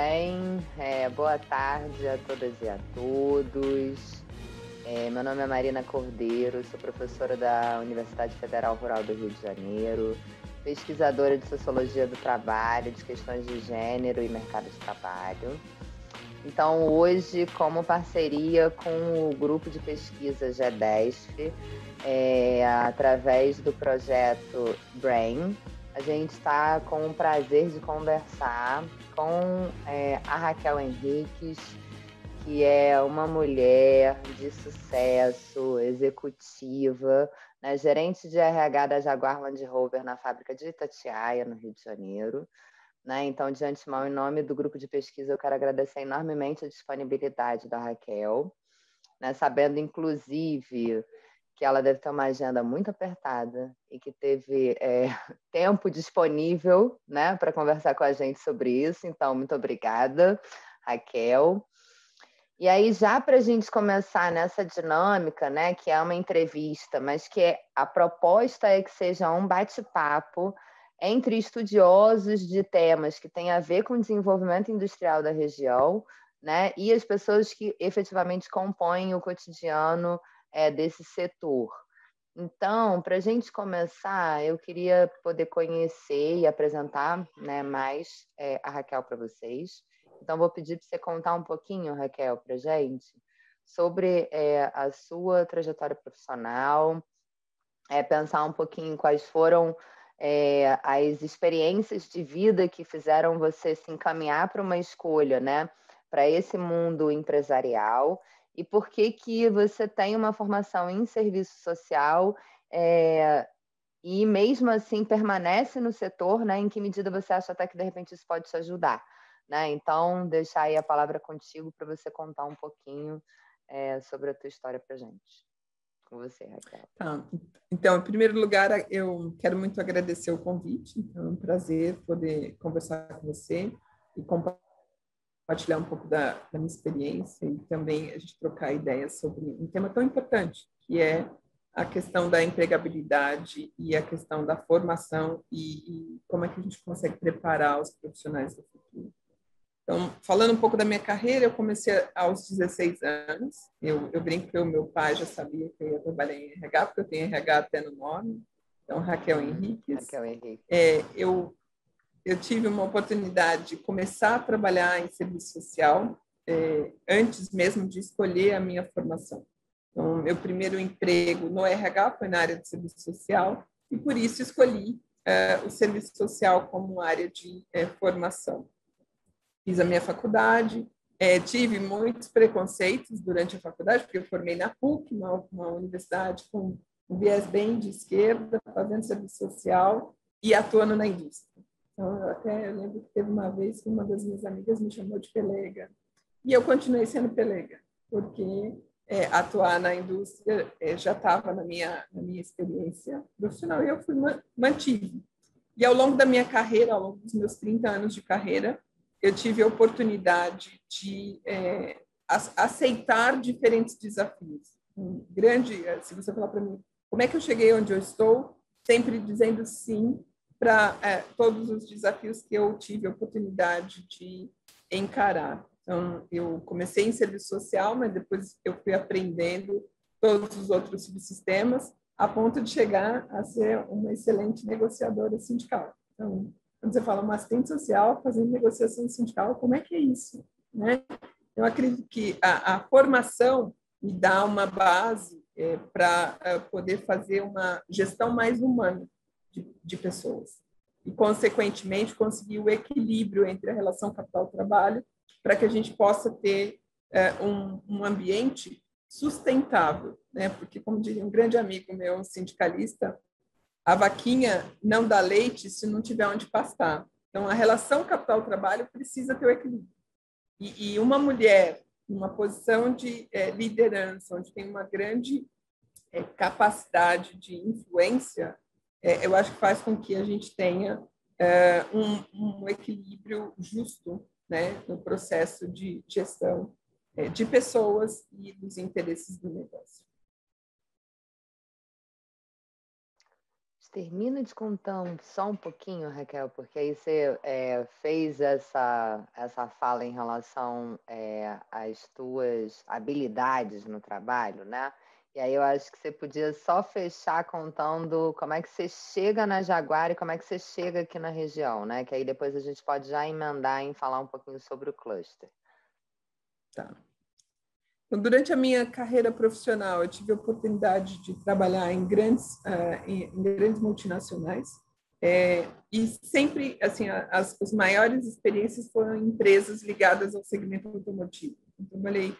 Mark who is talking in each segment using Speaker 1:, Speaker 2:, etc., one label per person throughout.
Speaker 1: bem? É, boa tarde a todas e a todos. É, meu nome é Marina Cordeiro, sou professora da Universidade Federal Rural do Rio de Janeiro, pesquisadora de Sociologia do Trabalho, de questões de gênero e mercado de trabalho. Então, hoje, como parceria com o grupo de pesquisa GEDESF, é, através do projeto BRAIN, a gente está com o prazer de conversar com é, a Raquel Henriques, que é uma mulher de sucesso, executiva, né, gerente de RH da Jaguar Land Rover na fábrica de Itatiaia, no Rio de Janeiro. Né? Então, de antemão, em nome do grupo de pesquisa, eu quero agradecer enormemente a disponibilidade da Raquel, né? sabendo, inclusive, que ela deve ter uma agenda muito apertada e que teve é, tempo disponível né, para conversar com a gente sobre isso. Então, muito obrigada, Raquel. E aí, já para a gente começar nessa dinâmica, né, que é uma entrevista, mas que é, a proposta é que seja um bate-papo entre estudiosos de temas que têm a ver com o desenvolvimento industrial da região, né, e as pessoas que efetivamente compõem o cotidiano é, desse setor. Então, para a gente começar, eu queria poder conhecer e apresentar né, mais é, a Raquel para vocês. Então, vou pedir para você contar um pouquinho, Raquel, para a gente, sobre é, a sua trajetória profissional, é, pensar um pouquinho quais foram é, as experiências de vida que fizeram você se encaminhar para uma escolha, né, para esse mundo empresarial e por que que você tem uma formação em serviço social é, e mesmo assim permanece no setor, né? Em que medida você acha até que de repente isso pode te ajudar, né? Então, deixar aí a palavra contigo para você contar um pouquinho é, sobre a tua história para gente com você, Raquel.
Speaker 2: Tá. Então, em primeiro lugar, eu quero muito agradecer o convite. É um prazer poder conversar com você e compartilhar um pouco da, da minha experiência e também a gente trocar ideias sobre um tema tão importante, que é a questão da empregabilidade e a questão da formação e, e, como é que a gente consegue preparar os profissionais do futuro. Então, falando um pouco da minha carreira, eu comecei aos 16 anos. Eu, eu brinco que o meu pai já sabia que eu ia trabalhar em RH, porque eu tenho RH até no nome. Então, Raquel Henrique.
Speaker 1: Raquel Henrique.
Speaker 2: É, eu, eu tive uma oportunidade de começar a trabalhar em serviço social é, antes mesmo de escolher a minha formação. Então, meu primeiro emprego no RH foi na área de serviço social e por isso escolhi é, o serviço social como área de é, formação fiz a minha faculdade, tive muitos preconceitos durante a faculdade, porque eu formei na PUC, uma, uma universidade com um viés bem de esquerda, fazendo serviço social e atuando na indústria. Então, eu até lembro que teve uma vez que uma das minhas amigas me chamou de pelega. E eu continuei sendo pelega, porque é, atuar na indústria é, já estava na minha, na minha experiência profissional e eu fui mantive. E ao longo da minha carreira, ao longo dos meus 30 anos de carreira, eu tive a oportunidade de é, aceitar diferentes desafios. Um grande, se você falar para mim, como é que eu cheguei onde eu estou, sempre dizendo sim para é, todos os desafios que eu tive a oportunidade de encarar. Então, eu comecei em serviço social, mas depois eu fui aprendendo todos os outros subsistemas, a ponto de chegar a ser uma excelente negociadora sindical. Então, quando você fala uma assistente social fazendo negociação sindical, como é que é isso? Né? Eu acredito que a, a formação me dá uma base é, para é, poder fazer uma gestão mais humana de, de pessoas e, consequentemente, conseguir o equilíbrio entre a relação capital-trabalho para que a gente possa ter é, um, um ambiente sustentável, né? Porque, como diria um grande amigo meu, sindicalista, a vaquinha não dá leite se não tiver onde pastar. Então, a relação capital-trabalho precisa ter o equilíbrio. E, e uma mulher numa posição de é, liderança, onde tem uma grande é, capacidade de influência, é, eu acho que faz com que a gente tenha é, um, um, equilíbrio justo né, no processo de gestão é, de pessoas e dos interesses do negócio.
Speaker 1: termina de contar só um pouquinho, Raquel, porque aí você é, fez essa, essa fala em relação é, às tuas habilidades no trabalho, né? E aí eu acho que você podia só fechar contando como é que você chega na Jaguar e como é que você chega aqui na região, né? Que aí depois a gente pode já emendar em falar um pouquinho sobre o cluster.
Speaker 2: Tá. Então, durante a minha carreira profissional, eu tive a oportunidade de trabalhar em grandes, uh, em, em, grandes multinacionais. É, e sempre, assim, as, as maiores experiências foram em empresas ligadas ao segmento automotivo. Eu trabalhei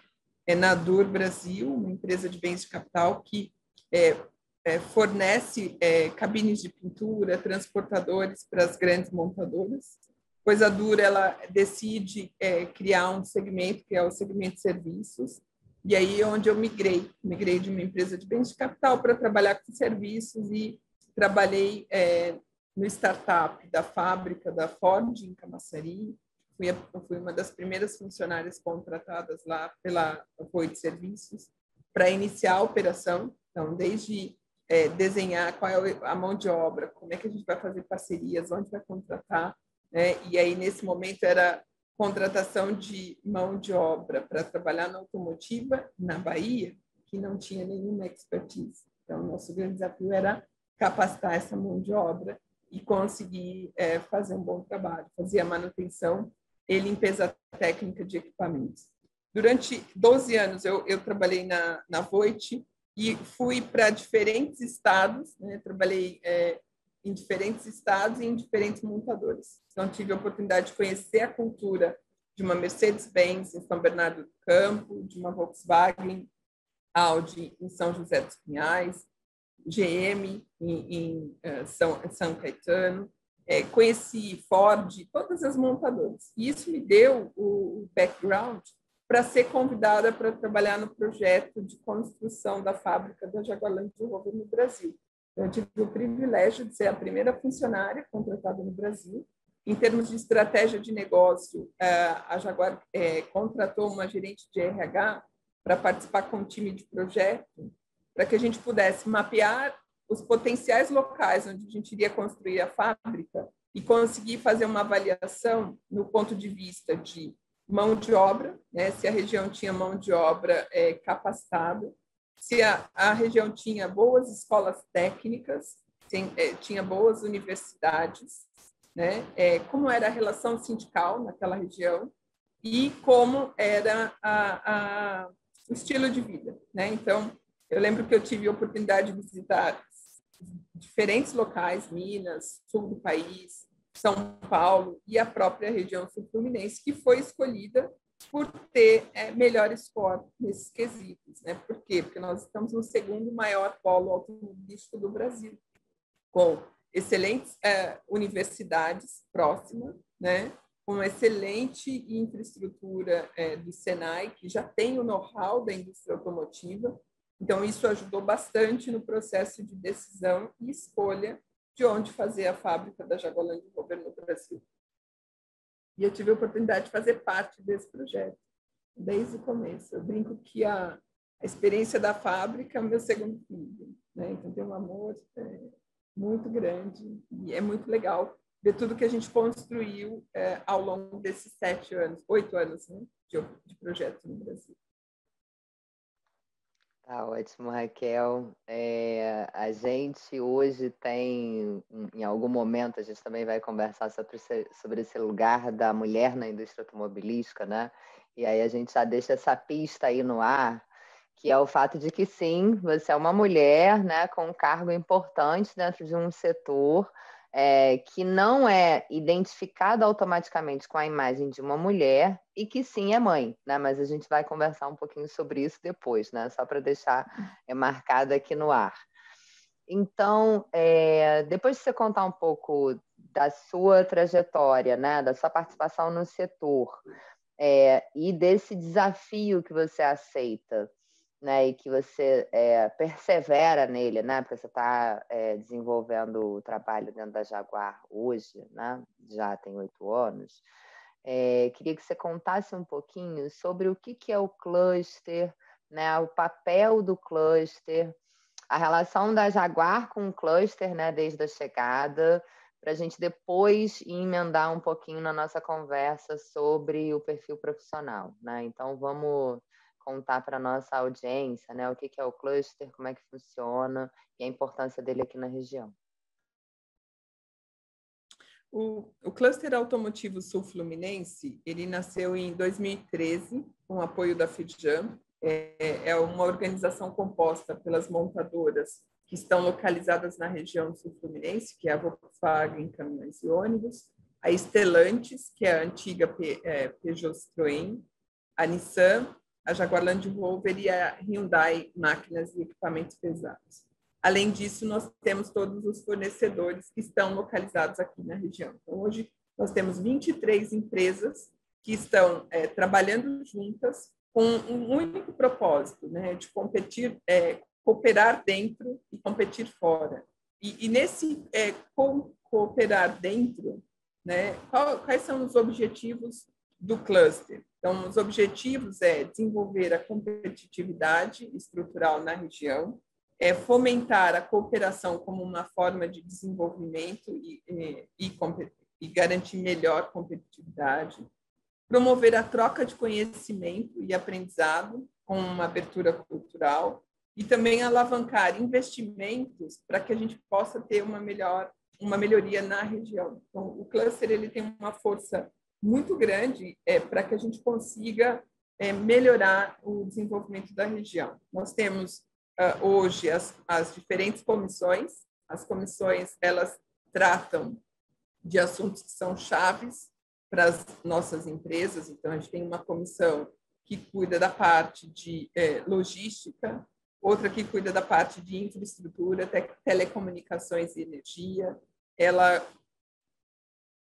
Speaker 2: é, na Dur Brasil, uma empresa de bens de capital que é, é, fornece é, cabines de pintura, transportadores para as grandes montadoras. Pois a Dur ela decide é, criar um segmento que é o segmento de serviços, e aí é onde eu migrei, migrei de uma empresa de bens de capital para trabalhar com serviços e trabalhei é, no startup da fábrica da Ford em Camaçari. Fui, fui uma das primeiras funcionárias contratadas lá pela apoio de serviços para iniciar a operação. Então, desde é, desenhar qual é a mão de obra, como é que a gente vai fazer parcerias, onde vai contratar, né? E aí nesse momento era contratação de mão de obra para trabalhar na automotiva na Bahia, que não tinha nenhuma expertise. Então, nosso grande desafio era capacitar essa mão de obra e conseguir é, fazer um bom trabalho, fazer a manutenção e limpeza técnica de equipamentos. Durante 12 anos, eu, eu trabalhei na, na Voit e fui para diferentes estados, né? trabalhei é, em diferentes estados e em diferentes montadores. Então, tive a oportunidade de conhecer a cultura de uma Mercedes-Benz em São Bernardo do Campo, de uma Volkswagen Audi em São José dos Pinhais, GM em, em uh, São, São Caetano, é, conheci Ford, todas as montadoras. E isso me deu o, o background para ser convidada para trabalhar no projeto de construção da fábrica da Jaguar Land Rover no Brasil. Eu tive o privilégio de ser a primeira funcionária contratada no Brasil. Em termos de estratégia de negócio, é, a Jaguar é, contratou uma gerente de RH para participar com um time de projeto, para que a gente pudesse mapear os potenciais locais onde a gente iria construir a fábrica e conseguir fazer uma avaliação no ponto de vista de mão de obra, né, se a região tinha mão de obra é, capacitada, se a, a região tinha boas escolas técnicas, tem, é, tinha boas universidades, né? É, como era a relação sindical naquela região e como era a, a, o estilo de vida. Né? Então, eu lembro que eu tive a oportunidade de visitar diferentes locais, Minas, sul do país, São Paulo e a própria região sul-fluminense, que foi escolhida por ter é, melhor score nesses quesitos. Né? Por quê? Porque nós estamos no segundo maior polo automobilístico do Brasil, com excelentes é, universidades próximas, né? uma excelente infraestrutura é, do Senai, que já tem o know-how da indústria automotiva. Então, isso ajudou bastante no processo de decisão e escolha de onde fazer a fábrica da Jaguar Rover no Brasil. E eu tive a oportunidade de fazer parte desse projeto desde o começo. Eu brinco que a, a experiência da fábrica é o meu segundo filho. Né? Então, tem um amor é, muito grande e é muito legal ver tudo que a gente construiu é, ao longo desses sete anos, oito anos né, de, de projeto no Brasil.
Speaker 1: Tá ótimo, Raquel. É, a gente hoje tem, em algum momento, a gente também vai conversar sobre sobre esse lugar da mulher na indústria automobilística, né? E aí a gente já deixa essa pista aí no ar, que é o fato de que sim, você é uma mulher, né, com um cargo importante dentro de um setor é, que não é identificado automaticamente com a imagem de uma mulher e que sim é mãe, né? Mas a gente vai conversar um pouquinho sobre isso depois, né? Só para deixar é, marcado aqui no ar. Então, é, depois de você contar um pouco da sua trajetória, né, da sua participação no setor é, e desse desafio que você aceita né, e que você é, persevera nele, né, porque você está é, desenvolvendo o trabalho dentro da Jaguar hoje, né, já tem oito anos, é, queria que você contasse um pouquinho sobre o que, que é o cluster, né, o papel do cluster, a relação da Jaguar com o cluster, né, desde a chegada, para a gente depois emendar um pouquinho na nossa conversa sobre o perfil profissional, né? Então vamos contar para nossa audiência, né, o que, que é o cluster, como é que funciona e a importância dele aqui na região.
Speaker 2: O, o Cluster Automotivo Sul Fluminense, ele nasceu em 2013, com apoio da FIDJAM. É, é uma organização composta pelas montadoras que estão localizadas na região sul fluminense, que é a Volkswagen Caminhões e Ônibus, a Stellantis, que é a antiga é, Peugeot Citroën, a Nissan, a Jaguar Land Rover e a Hyundai Máquinas e Equipamentos Pesados. Além disso, nós temos todos os fornecedores que estão localizados aqui na região. Então, hoje, nós temos 23 empresas que estão é, trabalhando juntas com um único propósito, né, de competir, é, cooperar dentro e competir fora. E, e nesse é, co cooperar dentro, né, qual, quais são os objetivos do cluster? Então, os objetivos é desenvolver a competitividade estrutural na região, é fomentar a cooperação como uma forma de desenvolvimento e, e, e, garantir melhor competitividade, promover a troca de conhecimento e aprendizado com uma abertura cultural e também alavancar investimentos para que a gente possa ter uma melhor uma melhoria na região. Então, o cluster ele tem uma força muito grande é, para que a gente consiga é, melhorar o desenvolvimento da região. Nós temos uh, hoje as, as diferentes comissões. As comissões elas tratam de assuntos que são chaves para as nossas empresas. Então, a gente tem uma comissão que cuida da parte de eh, logística, outra que cuida da parte de infraestrutura, te telecomunicações e energia. Ela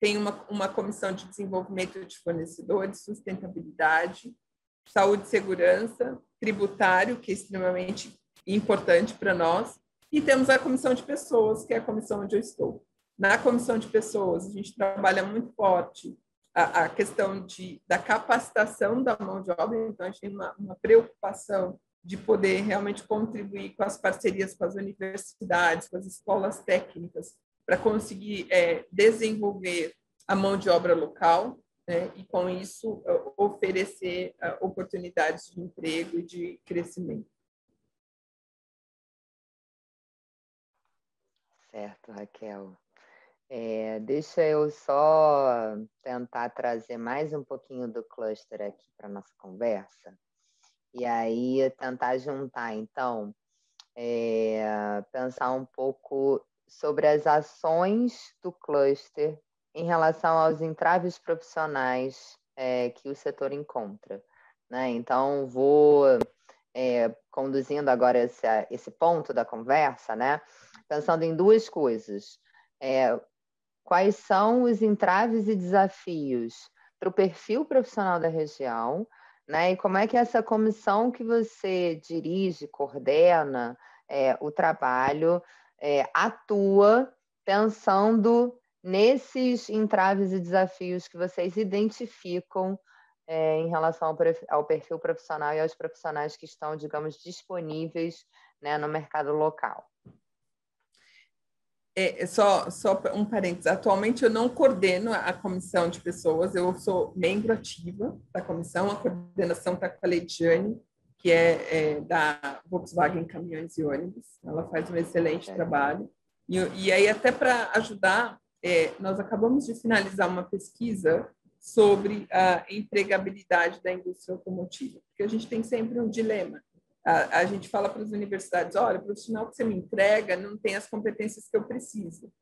Speaker 2: tem uma, uma comissão de desenvolvimento de fornecedores, sustentabilidade, saúde e segurança, tributário, que é extremamente importante para nós, e temos a comissão de pessoas, que é a comissão onde eu estou. Na comissão de pessoas, a gente trabalha muito forte a, a questão de, da capacitação da mão de obra, então a gente tem uma, uma preocupação de poder realmente contribuir com as parcerias com as universidades, com as escolas técnicas, para conseguir é, desenvolver a mão de obra local né, e, com isso, oferecer uh, oportunidades de emprego e de crescimento.
Speaker 1: Certo, Raquel. É, deixa eu só tentar trazer mais um pouquinho do cluster aqui para nossa conversa. E aí tentar juntar, então, é, pensar um pouco sobre as ações do cluster em relação aos entraves profissionais é, que o setor encontra. Né? Então, vou é, conduzindo agora esse, esse ponto da conversa, né? pensando em duas coisas. É, quais são os entraves e desafios para o perfil profissional da região, né? E como é que essa comissão que você dirige, coordena é, o trabalho, é, atua pensando nesses entraves e desafios que vocês identificam é, em relação ao, perfil profissional e aos profissionais que estão, digamos, disponíveis né, no mercado local.
Speaker 2: É, é, só, só um parênteses. Atualmente eu não coordeno a comissão de pessoas, eu sou membro ativa da comissão, a coordenação está com a Leidiane, que é, é, da Volkswagen Caminhões e Ônibus. Ela faz um excelente é. trabalho. E, e aí, até para ajudar, é, nós acabamos de finalizar uma pesquisa sobre a empregabilidade da indústria automotiva, porque a gente tem sempre um dilema a, a gente fala para as universidades, olha, o profissional que você me entrega não tem as competências que eu preciso.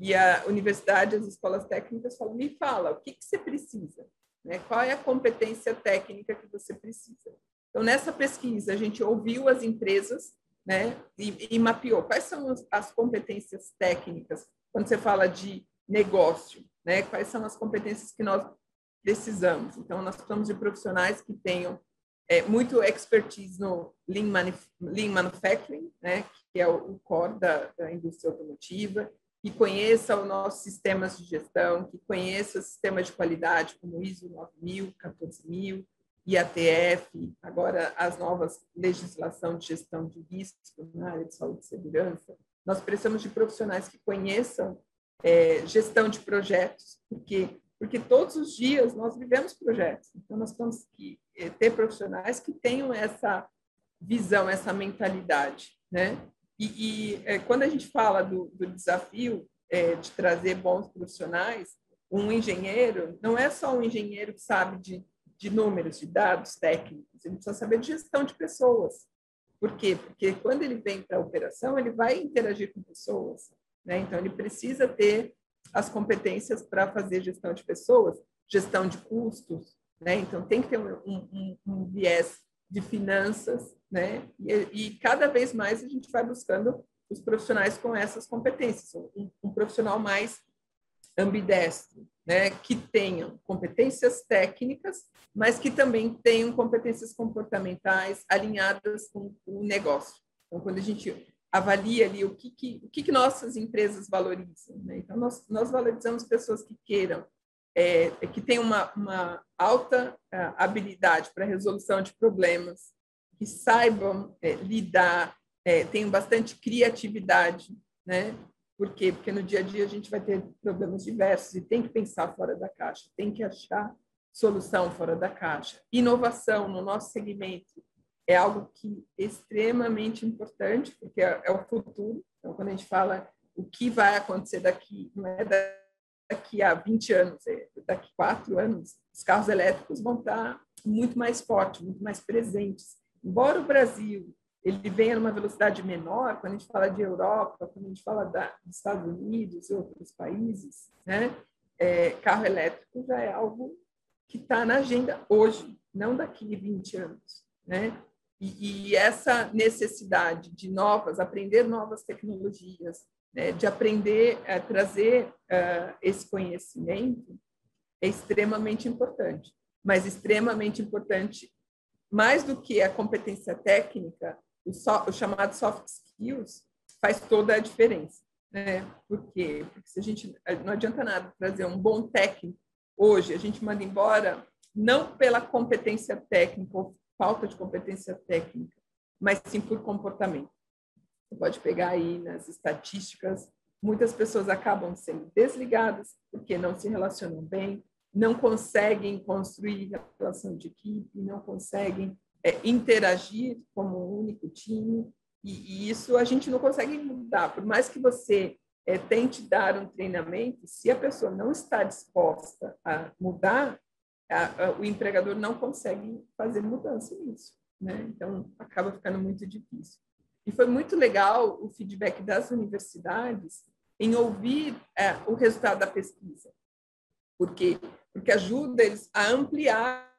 Speaker 2: E a universidade, as escolas técnicas falam, me fala, o que, que você precisa? Né? Qual é a competência técnica que você precisa? Então, nessa pesquisa, a gente ouviu as empresas né, e, e mapeou quais são as competências técnicas quando você fala de negócio, né? quais são as competências que nós precisamos. Então, nós precisamos de profissionais que tenham é, muito expertise no Lean, Manuf Lean Manufacturing, né, que é o, core da, da, indústria automotiva, que conheça os nossos sistemas de gestão, que conheça sistemas de qualidade como ISO 9000, 14000, IATF, agora as novas legislação de gestão de risco na área de saúde e segurança, nós precisamos de profissionais que conheçam é, gestão de projetos, porque porque todos os dias nós vivemos projetos, então nós temos que é, ter profissionais que tenham essa visão, essa mentalidade, né? E, e é, quando a gente fala do, do desafio é, de trazer bons profissionais, um engenheiro não é só um engenheiro que sabe de, de números, de dados técnicos, ele precisa saber de gestão de pessoas. Por quê? Porque quando ele vem para a operação, ele vai interagir com pessoas, né? Então ele precisa ter as competências para fazer gestão de pessoas, gestão de custos, né? Então tem que ter um, um, um viés de finanças, né? E, e, cada vez mais a gente vai buscando os profissionais com essas competências, um, um profissional mais ambidestro, né? Que tenham competências técnicas, mas que também tenham competências comportamentais alinhadas com o negócio. Então, quando a gente avalia ali o que, que, o que, que nossas empresas valorizam. Né? Então, nós, nós valorizamos pessoas que queiram, é, que tenham uma, uma alta uh, habilidade para resolução de problemas, que saibam é, lidar, é, tenham bastante criatividade, né? Por quê? Porque no dia a dia a gente vai ter problemas diversos e tem que pensar fora da caixa, tem que achar solução fora da caixa. Inovação no nosso segmento é algo que é extremamente importante, porque é, é o futuro. Então, quando a gente fala o que vai acontecer daqui, não é daqui a 20 anos, é daqui a quatro anos, os carros elétricos vão estar muito mais fortes, muito mais presentes. Embora o Brasil ele venha numa velocidade menor, quando a gente fala de Europa, quando a gente fala da, dos Estados Unidos e outros países, né? É, carro elétrico já é algo que está na agenda hoje, não daqui a 20 anos. Né? E, e, essa necessidade de novas, aprender novas tecnologias, né? de aprender a trazer uh, esse conhecimento, é extremamente importante. Mas extremamente importante, mais do que a competência técnica, o, so, o chamado soft skills faz toda a diferença. Né? Por quê? Porque se a gente não adianta nada trazer um bom técnico hoje, a gente manda embora não pela competência técnica ou falta de competência técnica, mas sim por comportamento. Você pode pegar aí nas estatísticas, muitas pessoas acabam sendo desligadas porque não se relacionam bem, não conseguem construir relação de equipe, não conseguem é, interagir como um único time, e, e, isso a gente não consegue mudar. Por mais que você é, tente dar um treinamento, se a pessoa não está disposta a mudar, a, a, o empregador não consegue fazer mudança nisso. Né? Então, acaba ficando muito difícil. E foi muito legal o feedback das universidades em ouvir é, o resultado da pesquisa, porque porque ajuda eles a ampliar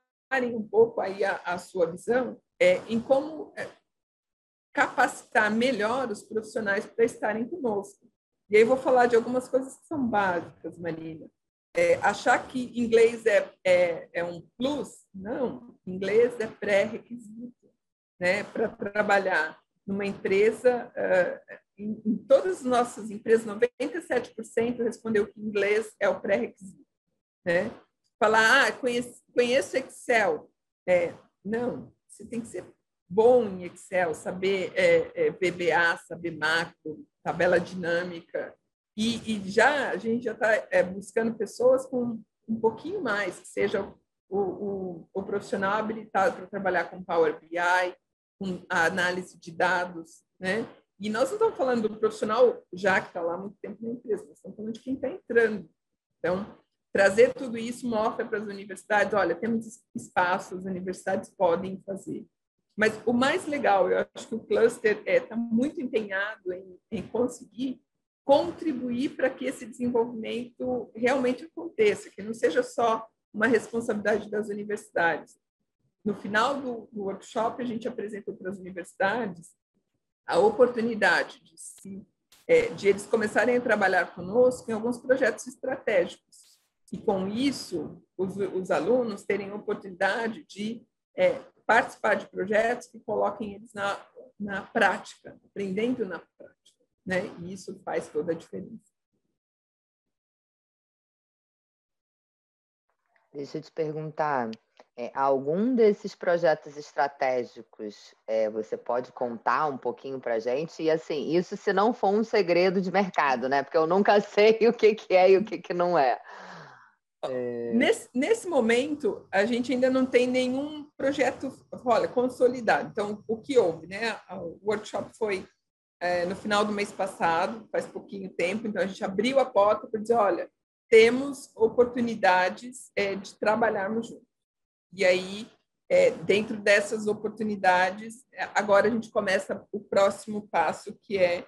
Speaker 2: um pouco aí a, a sua visão é, em como é, capacitar melhor os profissionais para estarem conosco. E aí vou falar de algumas coisas que são básicas, Marina. É, achar que inglês é, é, é, um plus, não. Inglês é pré-requisito né, para trabalhar numa empresa. Uh, em, em, todas as nossas empresas, 97% respondeu que inglês é o pré-requisito. Né? Falar, ah, conheço, conheço Excel. É, não, você tem que ser bom em Excel, saber é, é, VBA, saber macro, tabela dinâmica. E, e já a gente já está é, buscando pessoas com um pouquinho mais, que seja o, o, o profissional habilitado para trabalhar com Power BI, com a análise de dados, né? E nós não estamos falando do profissional já que está lá há muito tempo na empresa, nós estamos falando de quem está entrando. Então, trazer tudo isso mostra para as universidades, olha, temos espaços, as universidades podem fazer. Mas o mais legal, eu acho que o cluster está é, tá muito empenhado em, em conseguir contribuir para que esse desenvolvimento realmente aconteça, que não seja só uma responsabilidade das universidades. No final do, do workshop, a gente apresentou para as universidades a oportunidade de, se, é, de eles começarem a trabalhar conosco em alguns projetos estratégicos e com isso os, os alunos terem oportunidade de é, participar de projetos que coloquem eles na, na prática, aprendendo na prática, né? E isso faz toda a diferença.
Speaker 1: Deixa eu te perguntar, É, algum desses projetos estratégicos é, você pode contar um pouquinho para gente? E assim, isso se não for um segredo de mercado, né? Porque eu nunca sei o que, que é e o que, que não é.
Speaker 2: É... Nesse, nesse momento, a gente ainda não tem nenhum projeto olha, consolidado. Então, o que houve, né? O workshop foi é, no final do mês passado, faz pouquinho tempo, então a gente abriu a porta para dizer, olha, temos oportunidades é, de trabalharmos juntos. E aí, é, dentro dessas oportunidades, é, agora a gente começa o próximo passo, que é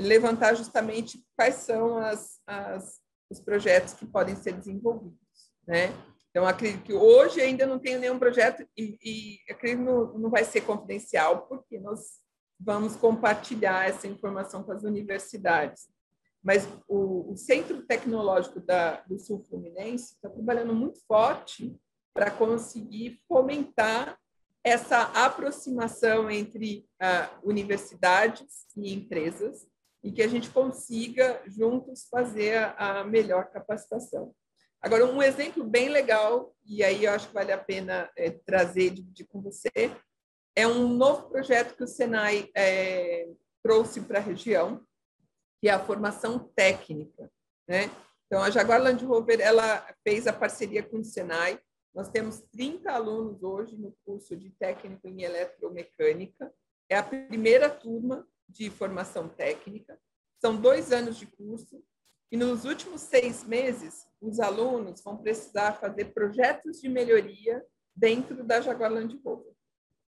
Speaker 2: levantar justamente quais são as, as, os projetos que podem ser desenvolvidos. Né? Então, acredito que hoje ainda não tenho nenhum projeto e, e acredito que não, não vai ser confidencial, porque nós vamos compartilhar essa informação com as universidades. Mas o, o Centro Tecnológico da, do Sul Fluminense está trabalhando muito forte para conseguir fomentar essa aproximação entre uh, universidades e empresas e que a gente consiga juntos fazer a melhor capacitação. Agora, um exemplo bem legal, e aí eu acho que vale a pena é, trazer de, de, com você, é um novo projeto que o Senai é, trouxe para a região, que é a formação técnica. Né? Então, a Jaguar Land Rover ela fez a parceria com o Senai nós temos 30 alunos hoje no curso de técnico em eletromecânica. É a primeira turma de formação técnica. São dois anos de curso. E nos últimos seis meses, os alunos vão precisar fazer projetos de melhoria dentro da Jaguar Land Rover.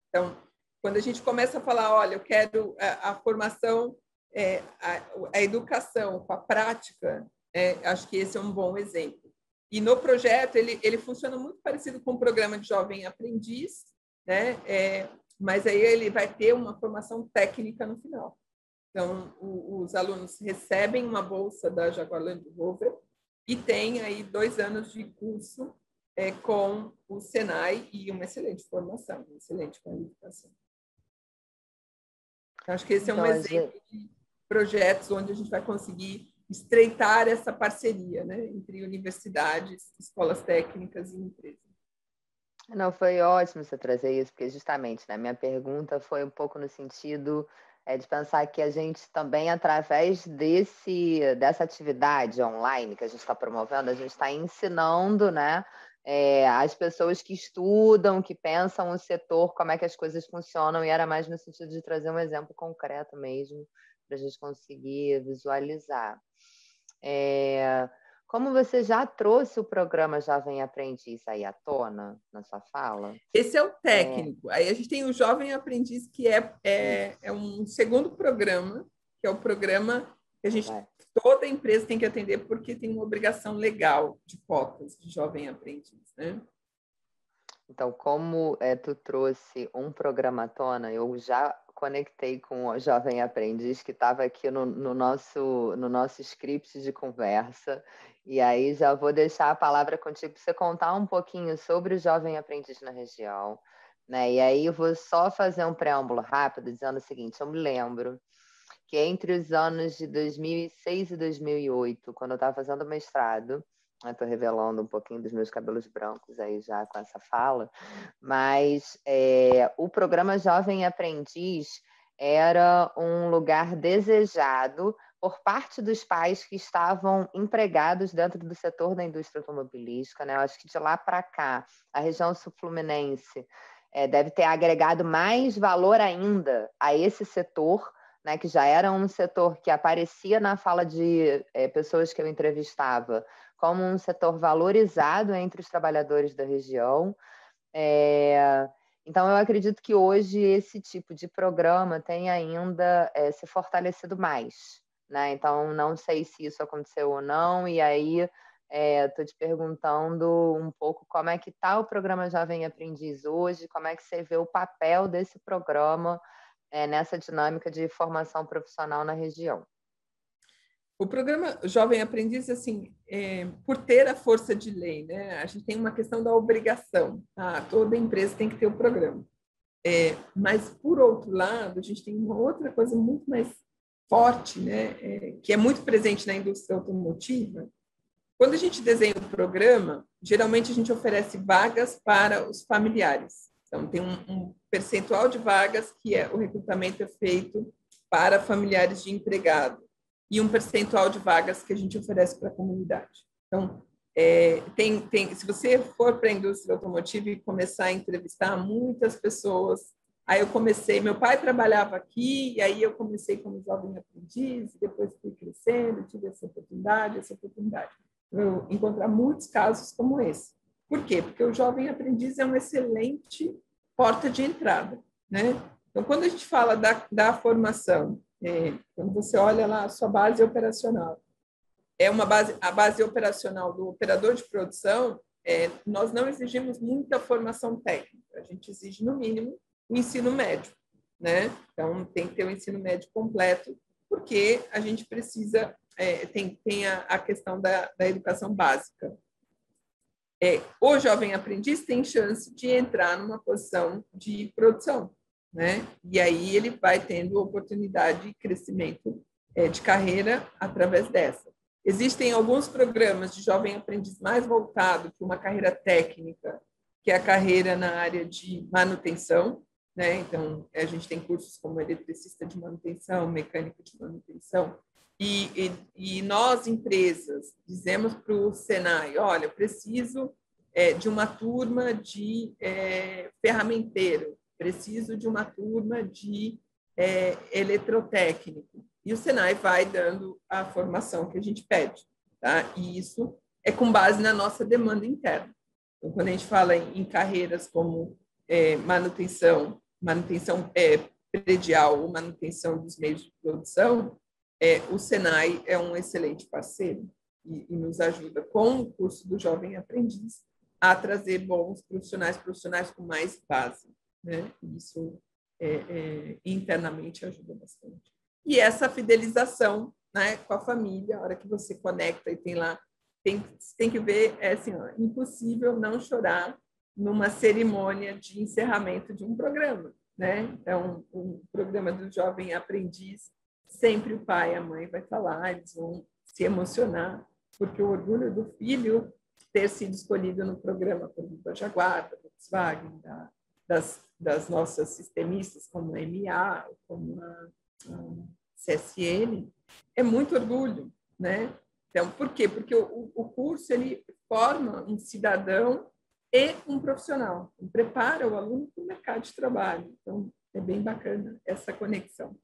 Speaker 2: Então, quando a gente começa a falar, olha, eu quero a, a formação, é, a, a, educação com a prática, é, acho que esse é um bom exemplo. E no projeto, ele, ele funciona muito parecido com o programa de jovem aprendiz, né? É, mas aí ele vai ter uma formação técnica no final. Então, o, os alunos recebem uma bolsa da Jaguar Land Rover e tem aí dois anos de curso é, com o Senai e uma excelente formação, uma excelente qualificação. Acho que esse é um então, exemplo gente... de projetos onde a gente vai conseguir estreitar essa parceria né, entre universidades, escolas técnicas e empresas.
Speaker 1: Não, foi ótimo você trazer isso, porque justamente né, minha pergunta foi um pouco no sentido é, de pensar que a gente também, através desse, dessa atividade online que a gente está promovendo, a gente está ensinando né, é, as pessoas que estudam, que pensam o setor, como é que as coisas funcionam, e era mais no sentido de trazer um exemplo concreto mesmo, para a gente conseguir visualizar. É, como você já trouxe o programa Jovem Aprendiz aí à tona na sua fala?
Speaker 2: Esse é o técnico. É. Aí a gente tem o Jovem Aprendiz, que é, é, é, um segundo programa, que é o programa que a gente, é. toda empresa tem que atender, porque tem uma obrigação legal de cotas de Jovem Aprendiz, né?
Speaker 1: Então, como é, tu trouxe um programa à tona, eu já conectei com o jovem aprendiz que estava aqui no, no, nosso, no nosso script de conversa. E aí já vou deixar a palavra contigo para você contar um pouquinho sobre o jovem aprendiz na região. Né? E aí eu vou só fazer um preâmbulo rápido dizendo o seguinte: eu me lembro que entre os anos de 2006 e 2008, quando eu estava fazendo mestrado, Estou revelando um pouquinho dos meus cabelos brancos aí já com essa fala, mas é, o programa Jovem Aprendiz era um lugar desejado por parte dos pais que estavam empregados dentro do setor da indústria automobilística. Né? Eu acho que de lá para cá, a região sul-fluminense é, deve ter agregado mais valor ainda a esse setor, né, que já era um setor que aparecia na fala de é, pessoas que eu entrevistava como um setor valorizado entre os trabalhadores da região. É, então, eu acredito que hoje esse tipo de programa tem ainda é, se fortalecido mais. Né? Então, não sei se isso aconteceu ou não, e aí estou é, te perguntando um pouco como é que está o programa Jovem Aprendiz hoje, como é que você vê o papel desse programa é, nessa dinâmica de formação profissional na região.
Speaker 2: O programa Jovem Aprendiz, assim, é, por ter a força de lei, né, a gente tem uma questão da obrigação. Ah, toda empresa tem que ter o programa. É, mas, por outro lado, a gente tem uma outra coisa muito mais forte, né, é, que é muito presente na indústria automotiva, Quando a gente desenha o programa, geralmente a gente oferece vagas para os familiares. Então, tem um, um percentual de vagas que é o recrutamento é feito para familiares de empregado e um percentual de vagas que a gente oferece para a comunidade. Então, é, tem, tem, se você for para a indústria automotiva e começar a entrevistar muitas pessoas, aí eu comecei, meu pai trabalhava aqui, e aí eu comecei como jovem aprendiz, depois fui crescendo, tive essa oportunidade, essa oportunidade. Eu encontrar muitos casos como esse. Por quê? Porque o jovem aprendiz é uma excelente porta de entrada, né? Então, quando a gente fala da, da formação, é, quando você olha lá a sua base operacional, é uma base, a base operacional do operador de produção, é, nós não exigimos muita formação técnica, a gente exige, no mínimo, o ensino médio, né? Então, tem que ter o ensino médio completo, porque a gente precisa, é, tem, tem a, a questão da, da educação básica. É, o jovem aprendiz tem chance de entrar numa posição de produção, né? E aí ele vai tendo oportunidade de crescimento é, de carreira através dessa. Existem alguns programas de jovem aprendiz mais voltado para uma carreira técnica, que é a carreira na área de manutenção, né? Então, a gente tem cursos como eletricista de manutenção, mecânico de manutenção, e, e, e nós, empresas, dizemos para o Senai, olha, preciso é, de uma turma de é, ferramenteiro, preciso de uma turma de é, eletrotécnico. E o Senai vai dando a formação que a gente pede. Tá? E isso é com base na nossa demanda interna. Então, quando a gente fala em, em carreiras como é, manutenção, manutenção é, predial ou manutenção dos meios de produção, é, o Senai é um excelente parceiro e, e nos ajuda com o curso do Jovem Aprendiz a trazer bons profissionais, profissionais com mais base. Né? Isso é, é, internamente ajuda bastante. E essa fidelização né, com a família, a hora que você conecta e tem lá, tem, tem que ver, é assim, ó, impossível não chorar numa cerimônia de encerramento de um programa. Né? Então, um programa do jovem aprendiz, sempre o pai e a mãe vai falar, eles vão se emocionar, porque o orgulho do filho ter sido escolhido no programa por Jaguar, da Volkswagen, da, das das nossas sistemistas, como a MA, como a, a CSN, é muito orgulho, né? Então, por quê? Porque o, o curso ele forma um cidadão e um profissional, prepara o aluno para o mercado de trabalho. Então, é bem bacana essa conexão.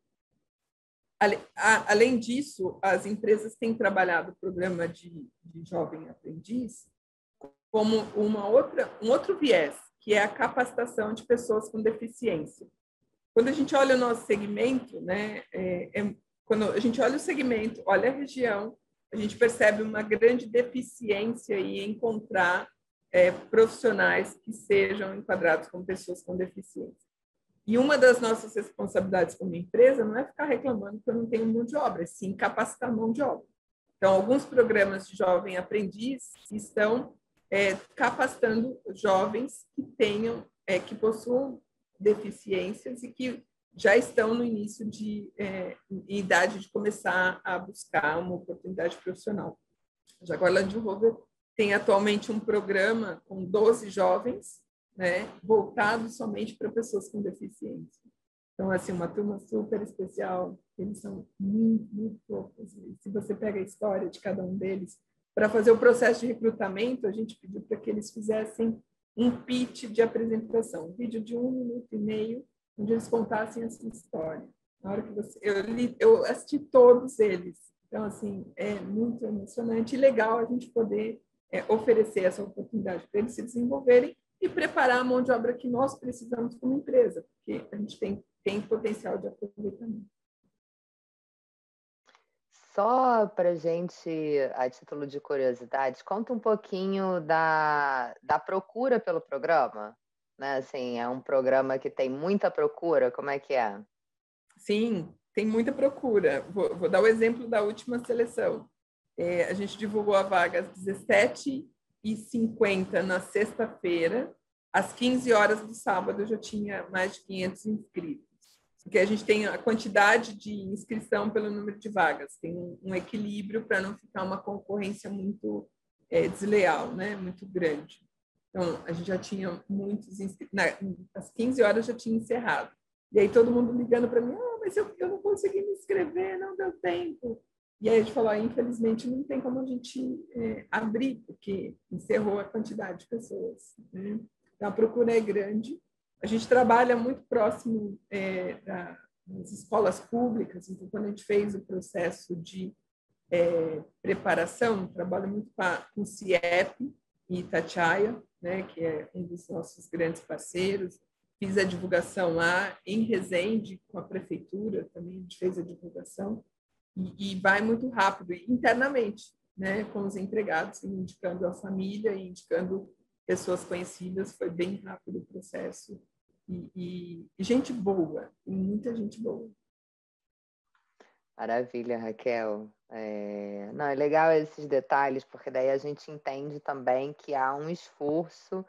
Speaker 2: Além disso, as empresas têm trabalhado o programa de, de jovem aprendiz como uma outra, um outro viés, que é a capacitação de pessoas com deficiência. Quando a gente olha o nosso segmento, né, é, é, quando a gente olha o segmento, olha a região, a gente percebe uma grande deficiência em encontrar é, profissionais que sejam enquadrados como pessoas com deficiência. E uma das nossas responsabilidades como empresa não é ficar reclamando que eu não tenho mão de obra, sim capacitar mão de obra. Então, alguns programas de jovem aprendiz estão é, capacitando jovens que tenham, é, que possuam deficiências e que já estão no início de é, idade de começar a buscar uma oportunidade profissional. A Jaguar Land Rover tem atualmente um programa com 12 jovens, né, voltado somente para pessoas com deficiência. Então, assim, uma turma super especial, eles são muito, muito poucos. Se você pega a história de cada um deles, para fazer o processo de recrutamento, a gente pediu para que eles fizessem um pitch de apresentação, um vídeo de um minuto e meio, onde eles contassem a sua história. Na hora que você, eu, li, eu assisti todos eles. Então, assim, é muito emocionante e legal a gente poder é, oferecer essa oportunidade para eles se desenvolverem e preparar a mão de obra que nós precisamos como empresa, porque a gente tem, tem potencial de aproveitamento.
Speaker 1: Só para gente, a título de curiosidade, conta um pouquinho da, da procura pelo programa. Né? Assim, é um programa que tem muita procura, como é que é?
Speaker 2: Sim, tem muita procura. Vou, vou dar o exemplo da última seleção. É, a gente divulgou a vaga às 17h50 na sexta-feira. Às 15 horas do sábado, eu já tinha mais de 500 inscritos porque a gente tem a quantidade de inscrição pelo número de vagas, tem um, equilíbrio para não ficar uma concorrência muito é, desleal, né? Muito grande. Então, a gente já tinha muitos inscritos. Às 15 horas já tinha encerrado. E aí todo mundo ligando para mim, ah, mas eu, eu não consegui me inscrever, não deu tempo. E aí a gente falou, ah, infelizmente não tem como a gente é, abrir, porque encerrou a quantidade de pessoas. Né? Então a procura é grande. A gente trabalha muito próximo é, das escolas públicas, então quando a gente fez o processo de é, preparação, trabalho muito com o CIEP e Itatiaia, né, que é um dos nossos grandes parceiros. Fiz a divulgação lá em Resende, com a prefeitura, também a gente fez a divulgação. E, e vai muito rápido internamente, né, com os empregados, indicando a família, indicando pessoas conhecidas, foi bem rápido o processo e, e, e gente boa, muita gente boa.
Speaker 1: Maravilha, Raquel. É... Não, é legal esses detalhes, porque daí a gente entende também que há um esforço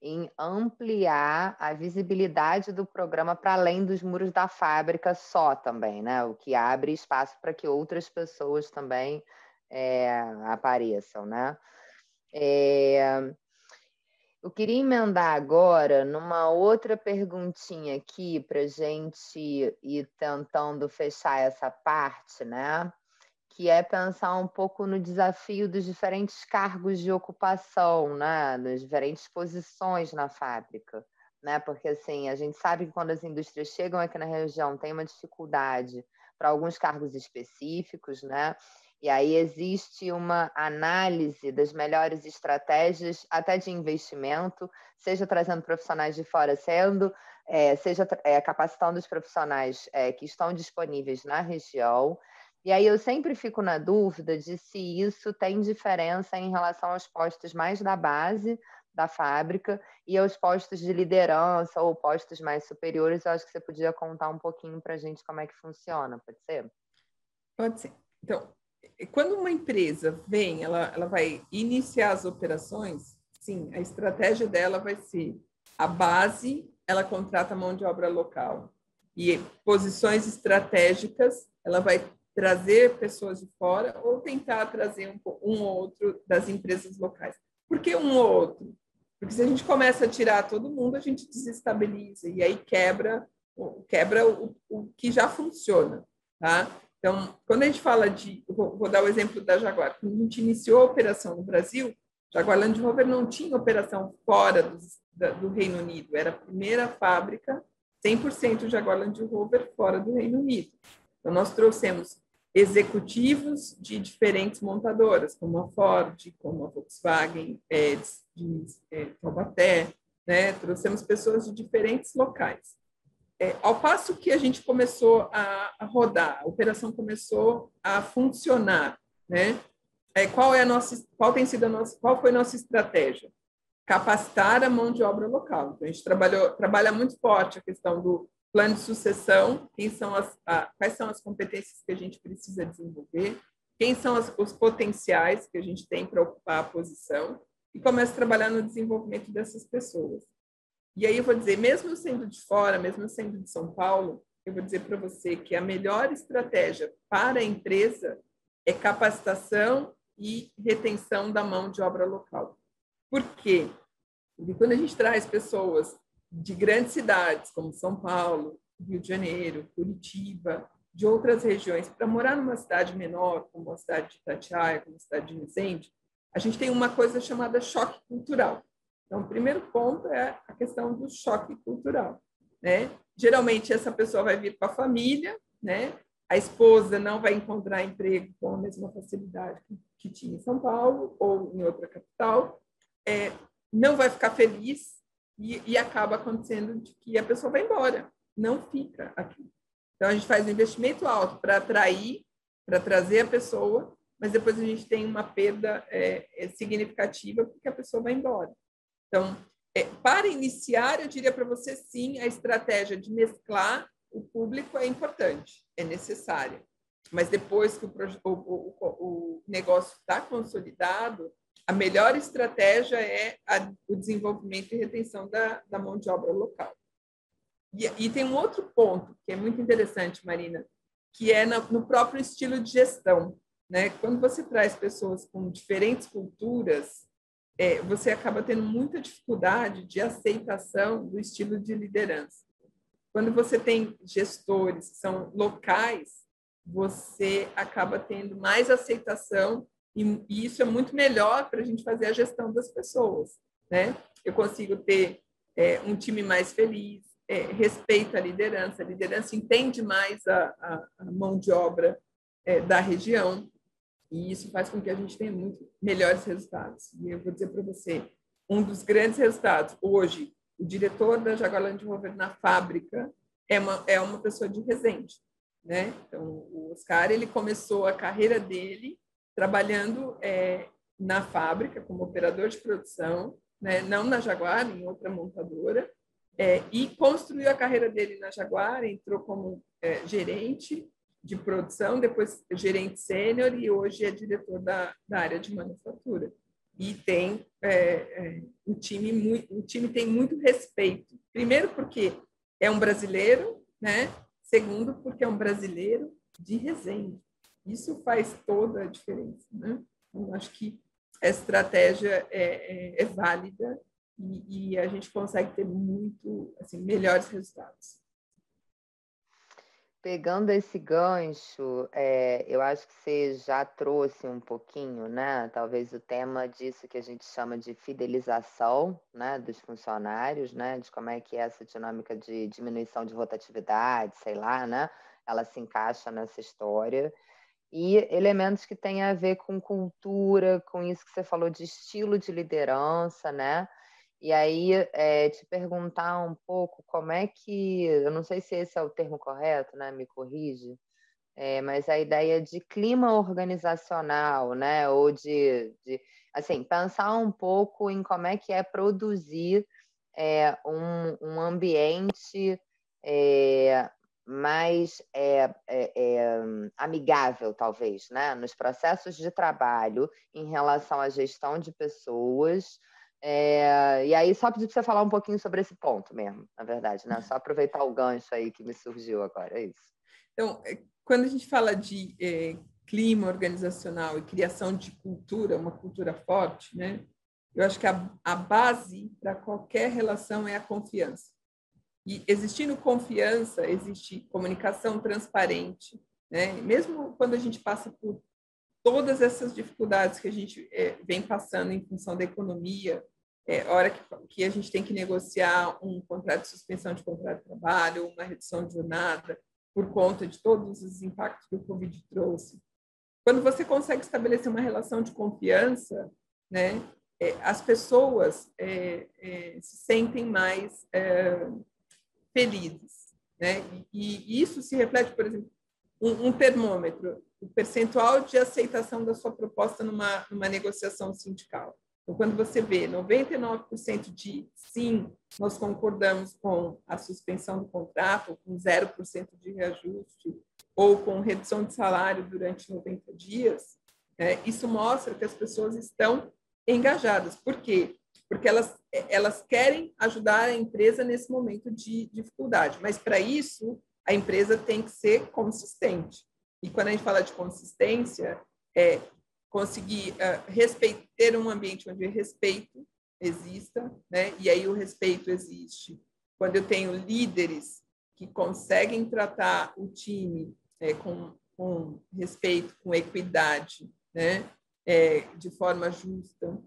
Speaker 1: em ampliar a visibilidade do programa para além dos muros da fábrica só também, né? O que abre espaço para que outras pessoas também é, apareçam, né? É, eu queria emendar agora numa outra perguntinha aqui para gente ir tentando fechar essa parte, né? que é pensar um pouco no desafio dos diferentes cargos de ocupação, né, das diferentes posições na fábrica, né? Porque assim, a gente sabe que quando as indústrias chegam aqui na região, tem uma dificuldade para alguns cargos específicos, né? E aí existe uma análise das melhores estratégias, até de investimento, seja trazendo profissionais de fora, sendo, é, seja é, capacitando os profissionais é, que estão disponíveis na região, e aí eu sempre fico na dúvida de se isso tem diferença em relação aos postos mais da base da fábrica e aos postos de liderança ou postos mais superiores. Eu acho que você podia contar um pouquinho para a gente como é que funciona, pode ser?
Speaker 2: Pode ser. Então, quando uma empresa vem, ela, ela vai iniciar as operações, sim, a estratégia dela vai ser a base, ela contrata mão de obra local. E posições estratégicas, ela vai trazer pessoas de fora ou tentar trazer um, um ou outro das empresas locais. Por que um ou outro? Porque se a gente começa a tirar todo mundo, a gente desestabiliza e aí quebra, quebra o, o que já funciona, tá? Então, quando a gente fala de, vou, vou, dar o exemplo da Jaguar, quando a gente iniciou a operação no Brasil, Jaguar Land Rover não tinha operação fora do, do Reino Unido, era a primeira fábrica 100% Jaguar Land Rover fora do Reino Unido. Então, nós trouxemos executivos de diferentes montadoras, como a Ford, como a Volkswagen, é, de é, Taubaté, né? trouxemos pessoas de diferentes locais. É, ao passo que a gente começou a, rodar, a operação começou a funcionar, né? É, qual é a nossa, qual tem sido a nossa, qual foi a nossa estratégia? Capacitar a mão de obra local. Então, a gente trabalhou, trabalha muito forte a questão do plano de sucessão, quem são as, a, quais são as competências que a gente precisa desenvolver, quem são as, os potenciais que a gente tem para ocupar a posição, e começa a trabalhar no desenvolvimento dessas pessoas. E aí eu vou dizer, mesmo sendo de fora, mesmo sendo de São Paulo, eu vou dizer para você que a melhor estratégia para a empresa é capacitação e retenção da mão de obra local. Por quê? Porque quando a gente traz pessoas de grandes cidades, como São Paulo, Rio de Janeiro, Curitiba, de outras regiões, para morar numa cidade menor, como a cidade de Itatiaia, como a cidade de Resende, a gente tem uma coisa chamada choque cultural. Então, o primeiro ponto é a questão do choque cultural. Né? Geralmente, essa pessoa vai vir com a família, né? a esposa não vai encontrar emprego com a mesma facilidade que tinha em São Paulo ou em outra capital, é, não vai ficar feliz e, e acaba acontecendo de que a pessoa vai embora, não fica aqui. Então, a gente faz um investimento alto para atrair, para trazer a pessoa, mas depois a gente tem uma perda é, significativa porque a pessoa vai embora. Então, é, para iniciar, eu diria para você sim, a estratégia de mesclar o público é importante, é necessária. Mas depois que o, o, o, o negócio está consolidado, a melhor estratégia é a, o desenvolvimento e retenção da, da mão de obra local. E, e, tem um outro ponto que é muito interessante, Marina, que é no, no próprio estilo de gestão. né? Quando você traz pessoas com diferentes culturas, é, você acaba tendo muita dificuldade de aceitação do estilo de liderança. Quando você tem gestores que são locais, você acaba tendo mais aceitação e, e isso é muito melhor para a gente fazer a gestão das pessoas, né? Eu consigo ter é, um time mais feliz, é, respeita a liderança, a liderança entende mais a, a, a mão de obra é, da região e isso faz com que a gente tenha muito melhores resultados. E eu vou dizer para você, um dos grandes resultados hoje, o diretor da Jaguar Land Rover na fábrica é uma, é uma pessoa de Resende, né? Então, o Oscar, ele começou a carreira dele trabalhando é, na fábrica como operador de produção, né? não na Jaguar, em outra montadora, é, e construiu a carreira dele na Jaguar, entrou como é, gerente de produção, depois gerente sênior e hoje é diretor da, da área de manufatura. E tem é, é, um time muito, o time tem muito respeito. Primeiro porque é um brasileiro, né? Segundo porque é um brasileiro de Resende. Isso faz toda a diferença, né? Eu acho que a estratégia é, é, é válida e, e, a gente consegue ter muito assim melhores resultados.
Speaker 1: Pegando esse gancho, é, eu acho que você já trouxe um pouquinho, né? Talvez o tema disso que a gente chama de fidelização, né, dos funcionários, né? De como é que é essa dinâmica de diminuição de rotatividade, sei lá, né? Ela se encaixa nessa história e elementos que têm a ver com cultura, com isso que você falou de estilo de liderança, né? E aí, é, te perguntar um pouco como é que, eu não sei se esse é o termo correto, né? Me corrige, é, mas a ideia de clima organizacional, né? Ou de, de, assim, pensar um pouco em como é que é produzir é, um, um ambiente é, mais é, é, amigável, talvez, né? Nos processos de trabalho em relação à gestão de pessoas, é, e aí, só pedir para você falar um pouquinho sobre esse ponto mesmo, na verdade, né? Só aproveitar o gancho aí que me surgiu agora, é isso.
Speaker 2: Então, é, quando a gente fala de é, clima organizacional e criação de cultura, uma cultura forte, né? Eu acho que a, a base para qualquer relação é a confiança. E existindo confiança, existe comunicação transparente, né? Mesmo quando a gente passa por todas essas dificuldades que a gente é, vem passando em função da economia, é, hora que, que, a gente tem que negociar um contrato de suspensão de contrato de trabalho, uma redução de jornada, por conta de todos os impactos que o Covid trouxe. Quando você consegue estabelecer uma relação de confiança, né, é, as pessoas é, é se sentem mais é, felizes. Né? E, e, isso se reflete, por exemplo, um, um termômetro, o percentual de aceitação da sua proposta numa, numa negociação sindical. Então, quando você vê 99% de sim, nós concordamos com a suspensão do contrato, com 0% de reajuste, ou com redução de salário durante 90 dias, é, isso mostra que as pessoas estão engajadas. Por quê? Porque elas, elas querem ajudar a empresa nesse momento de dificuldade, mas para isso a empresa tem que ser consistente. E quando a gente fala de consistência, é conseguir uh, ter um ambiente onde respeito exista, né? E aí o respeito existe quando eu tenho líderes que conseguem tratar o time é, com, com respeito, com equidade, né? É, de forma justa,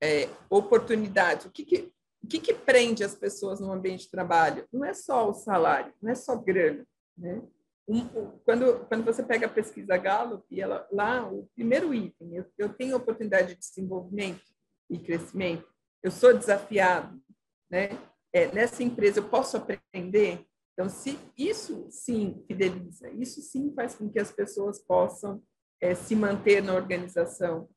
Speaker 2: é. O que, que, o que, que prende as pessoas no ambiente de trabalho? Não é só o salário, não é só grana, né? Um, quando, quando você pega a pesquisa Gallup, ela, lá o primeiro item, eu, eu tenho oportunidade de desenvolvimento e crescimento, eu sou desafiado, né? É, nessa empresa eu posso aprender. Então, se isso sim fideliza, isso sim faz com que as pessoas possam é, se manter na organização.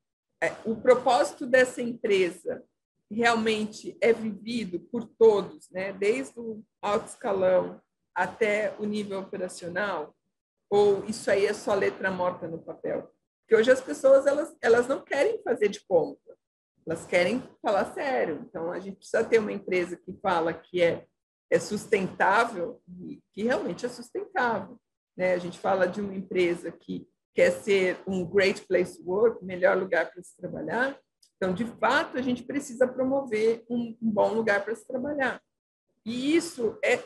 Speaker 2: É, o propósito dessa empresa realmente é vivido por todos, né? Desde o alto escalão até o nível operacional? Ou isso aí é só letra morta no papel? Porque hoje as pessoas elas, elas não querem fazer de conta, elas querem falar sério. Então a gente precisa ter uma empresa que fala que é, é sustentável e que realmente é sustentável. Né? A gente fala de uma empresa que quer ser um great place to work, melhor lugar para se trabalhar. Então, de fato, a gente precisa promover um, um bom lugar para se trabalhar. E isso é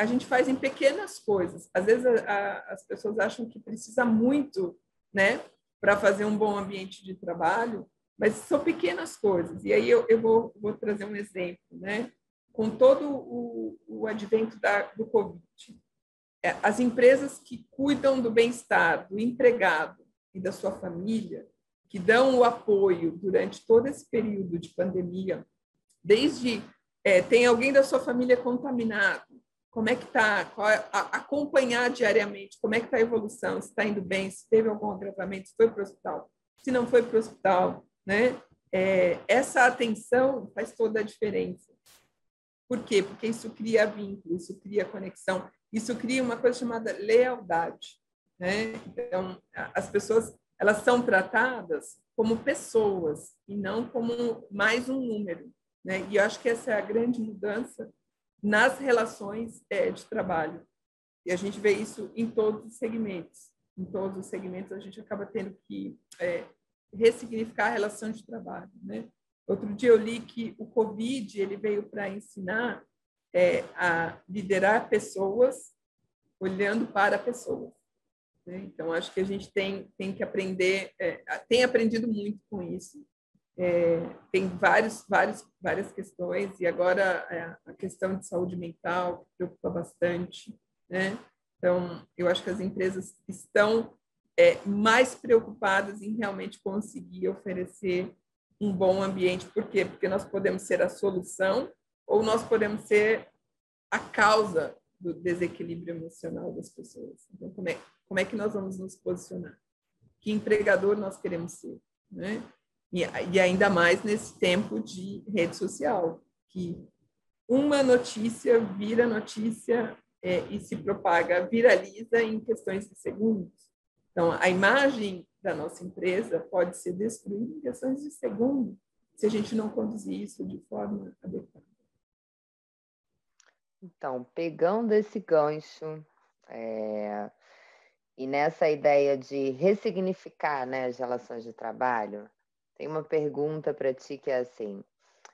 Speaker 2: a gente faz em pequenas coisas. Às vezes a, a, as pessoas acham que precisa muito, né, para fazer um bom ambiente de trabalho, mas são pequenas coisas. E aí eu, eu vou, vou trazer um exemplo, né? Com todo o, o advento da, do Covid, é, as empresas que cuidam do bem-estar do empregado e da sua família, que dão o apoio durante todo esse período de pandemia, desde é, tem alguém da sua família contaminado, como é que está, é, acompanhar diariamente como é que está a evolução, se está indo bem, se teve algum agravamento, se foi para o hospital, se não foi para o hospital, né? É, essa atenção faz toda a diferença. Por quê? Porque isso cria vínculo, isso cria conexão, isso cria uma coisa chamada lealdade. Né? Então, as pessoas elas são tratadas como pessoas e não como mais um número. Né? E eu acho que essa é a grande mudança nas relações é, de trabalho. E a gente vê isso em todos os segmentos. Em todos os segmentos, a gente acaba tendo que é, ressignificar a relação de trabalho. Né? Outro dia eu li que o Covid ele veio para ensinar é, a liderar pessoas olhando para pessoas. Né? Então, acho que a gente tem, tem que aprender, é, tem aprendido muito com isso. É, tem vários, vários, várias questões, e agora é, a questão de saúde mental preocupa bastante. Né? Então, eu acho que as empresas estão é, mais preocupadas em realmente conseguir oferecer um bom ambiente. Por quê? Porque nós podemos ser a solução ou nós podemos ser a causa do desequilíbrio emocional das pessoas. Então, como é, como é que nós vamos nos posicionar? Que empregador nós queremos ser? Né? E, e ainda mais nesse tempo de rede social, que uma notícia vira notícia é, e se propaga, viraliza em questões de segundos. Então, a imagem da nossa empresa pode ser destruída em questões de segundo se a gente não conduzir isso de forma adequada.
Speaker 1: Então, pegando esse gancho é, e nessa ideia de ressignificar né, as relações de trabalho, tem uma pergunta para ti que é assim: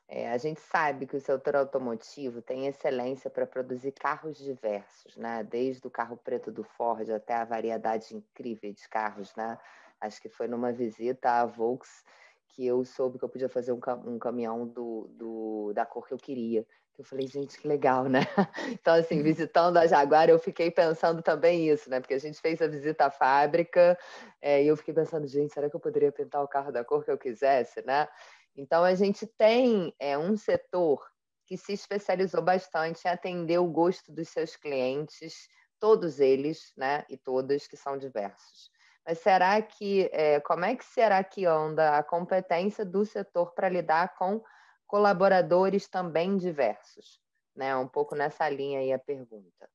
Speaker 1: é, a gente sabe que o setor automotivo tem excelência para produzir carros diversos, né? Desde o carro preto do Ford até a variedade incrível de carros, né? Acho que foi numa visita à Volks que eu soube que eu podia fazer um, caminhão do, do, da cor que eu queria. Eu falei, gente, que legal, né? Então, assim, visitando a Jaguar, eu fiquei pensando também isso, né? Porque a gente fez a visita à fábrica é, e eu fiquei pensando, gente, será que eu poderia pintar o carro da cor que eu quisesse, né? Então, a gente tem é, um setor que se especializou bastante em atender o gosto dos seus clientes, todos eles, né, e todas que são diversos. Mas será que, é, como é que será que anda a competência do setor para lidar com colaboradores também diversos? Né? Um pouco nessa linha aí a pergunta.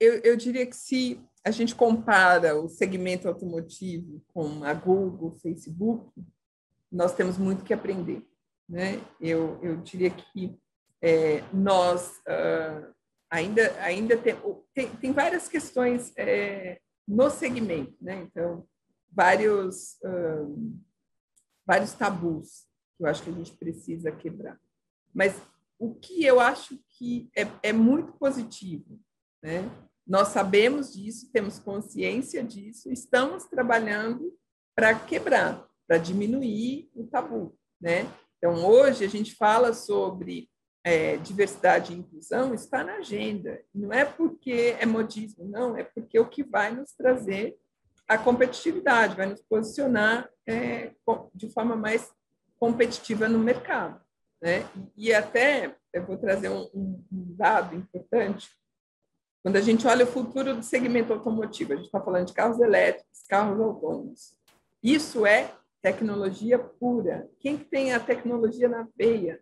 Speaker 2: Eu, eu diria que se a gente compara o segmento automotivo com a Google, Facebook, nós temos muito que aprender. Né? Eu, eu diria que é, nós uh, ainda, ainda tem, tem, tem várias questões é, no segmento, né? então, vários, uh, vários tabus que eu acho que a gente precisa quebrar. Mas o que eu acho que é, é muito positivo, né? nós sabemos disso, temos consciência disso, estamos trabalhando para quebrar para diminuir o tabu, né? Então, hoje a gente fala sobre é, diversidade e inclusão, está na agenda. Não é porque é modismo, não, é porque é o que vai nos trazer a competitividade, vai nos posicionar é, de forma mais competitiva no mercado. Né? E até, eu vou trazer um, um dado importante, quando a gente olha o futuro do segmento automotivo, a gente está falando de carros elétricos, carros autônomos. Isso é tecnologia pura. Quem que tem a tecnologia na veia?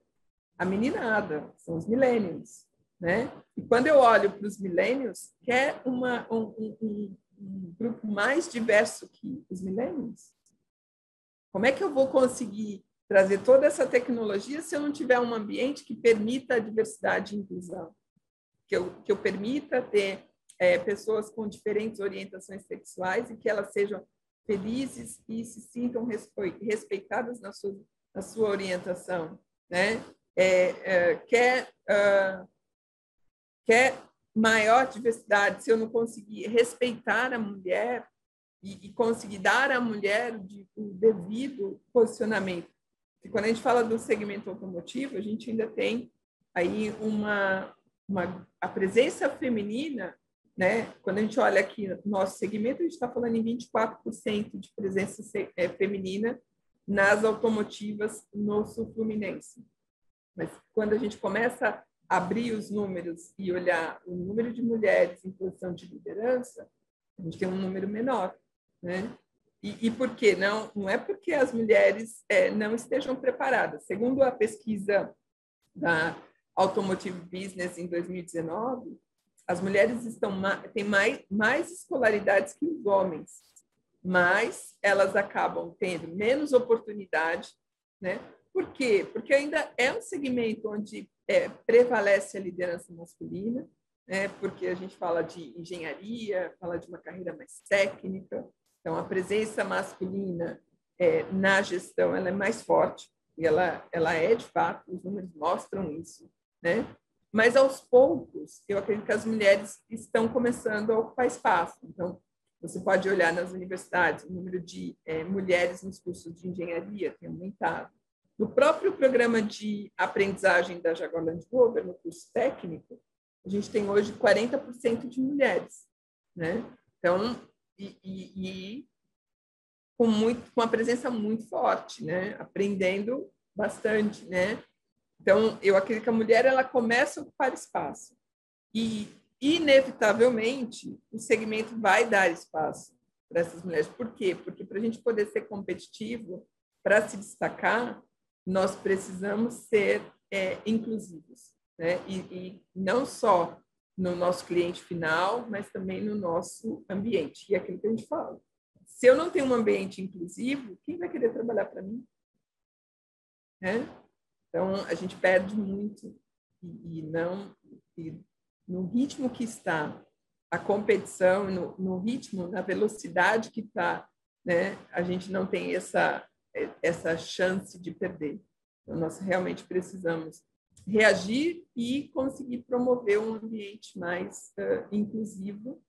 Speaker 2: A meninada, são os millennials, né? E quando eu olho para os millennials, quer uma, um, um, um grupo mais diverso que os millennials? Como é que eu vou conseguir trazer toda essa tecnologia se eu não tiver um ambiente que permita a diversidade e inclusão? Que eu, que eu permita ter é, pessoas com diferentes orientações sexuais e que elas sejam felizes e se sintam respeitadas na sua, na sua orientação, né? É, é, quer, uh, quer maior diversidade, se eu não conseguir respeitar a mulher e, e conseguir dar à mulher o devido posicionamento. Quando a gente fala do segmento automotivo, a gente ainda tem aí uma, uma a presença feminina né? Quando a gente olha aqui no nosso segmento, a gente está falando em 24% de presença é, feminina nas automotivas no sul fluminense. Mas quando a gente começa abrir os números e olhar o número de mulheres em posição de liderança, a gente tem um número menor, né? E, e por quê? Não, não é porque as mulheres é, não estejam preparadas. Segundo a pesquisa da Automotive Business em 2019, as mulheres estão têm mais, mais escolaridades que os homens, mas elas acabam tendo menos oportunidade, né? Por quê? Porque ainda é um segmento onde é, prevalece a liderança masculina, né? Porque a gente fala de engenharia, fala de uma carreira mais técnica, então a presença masculina é, na gestão ela é mais forte e ela ela é de fato, os números mostram isso, né? Mas, aos poucos, eu acredito que as mulheres estão começando a ocupar espaço. Então, você pode olhar nas universidades, o número de é, mulheres nos cursos de engenharia tem aumentado. No próprio programa de aprendizagem da Jaguarland Glover, no curso técnico, a gente tem hoje 40% de mulheres. Né? Então, e, e, e, com, muito, com uma presença muito forte, né? aprendendo bastante, né? Então, eu acredito que a mulher ela começa a ocupar espaço. E, inevitavelmente, o segmento vai dar espaço para essas mulheres. Por quê? Porque para a gente poder ser competitivo, para se destacar, nós precisamos ser é, inclusivos. Né? E, e não só no nosso cliente final, mas também no nosso ambiente. E é aquilo que a gente fala. Se eu não tenho um ambiente inclusivo, quem vai querer trabalhar para mim? Né? Então, a gente perde muito e, e não e no ritmo que está a competição, no, no ritmo, na velocidade que está, né, a gente não tem essa essa chance de perder. Então, nós realmente precisamos reagir e conseguir promover um ambiente mais uh, inclusivo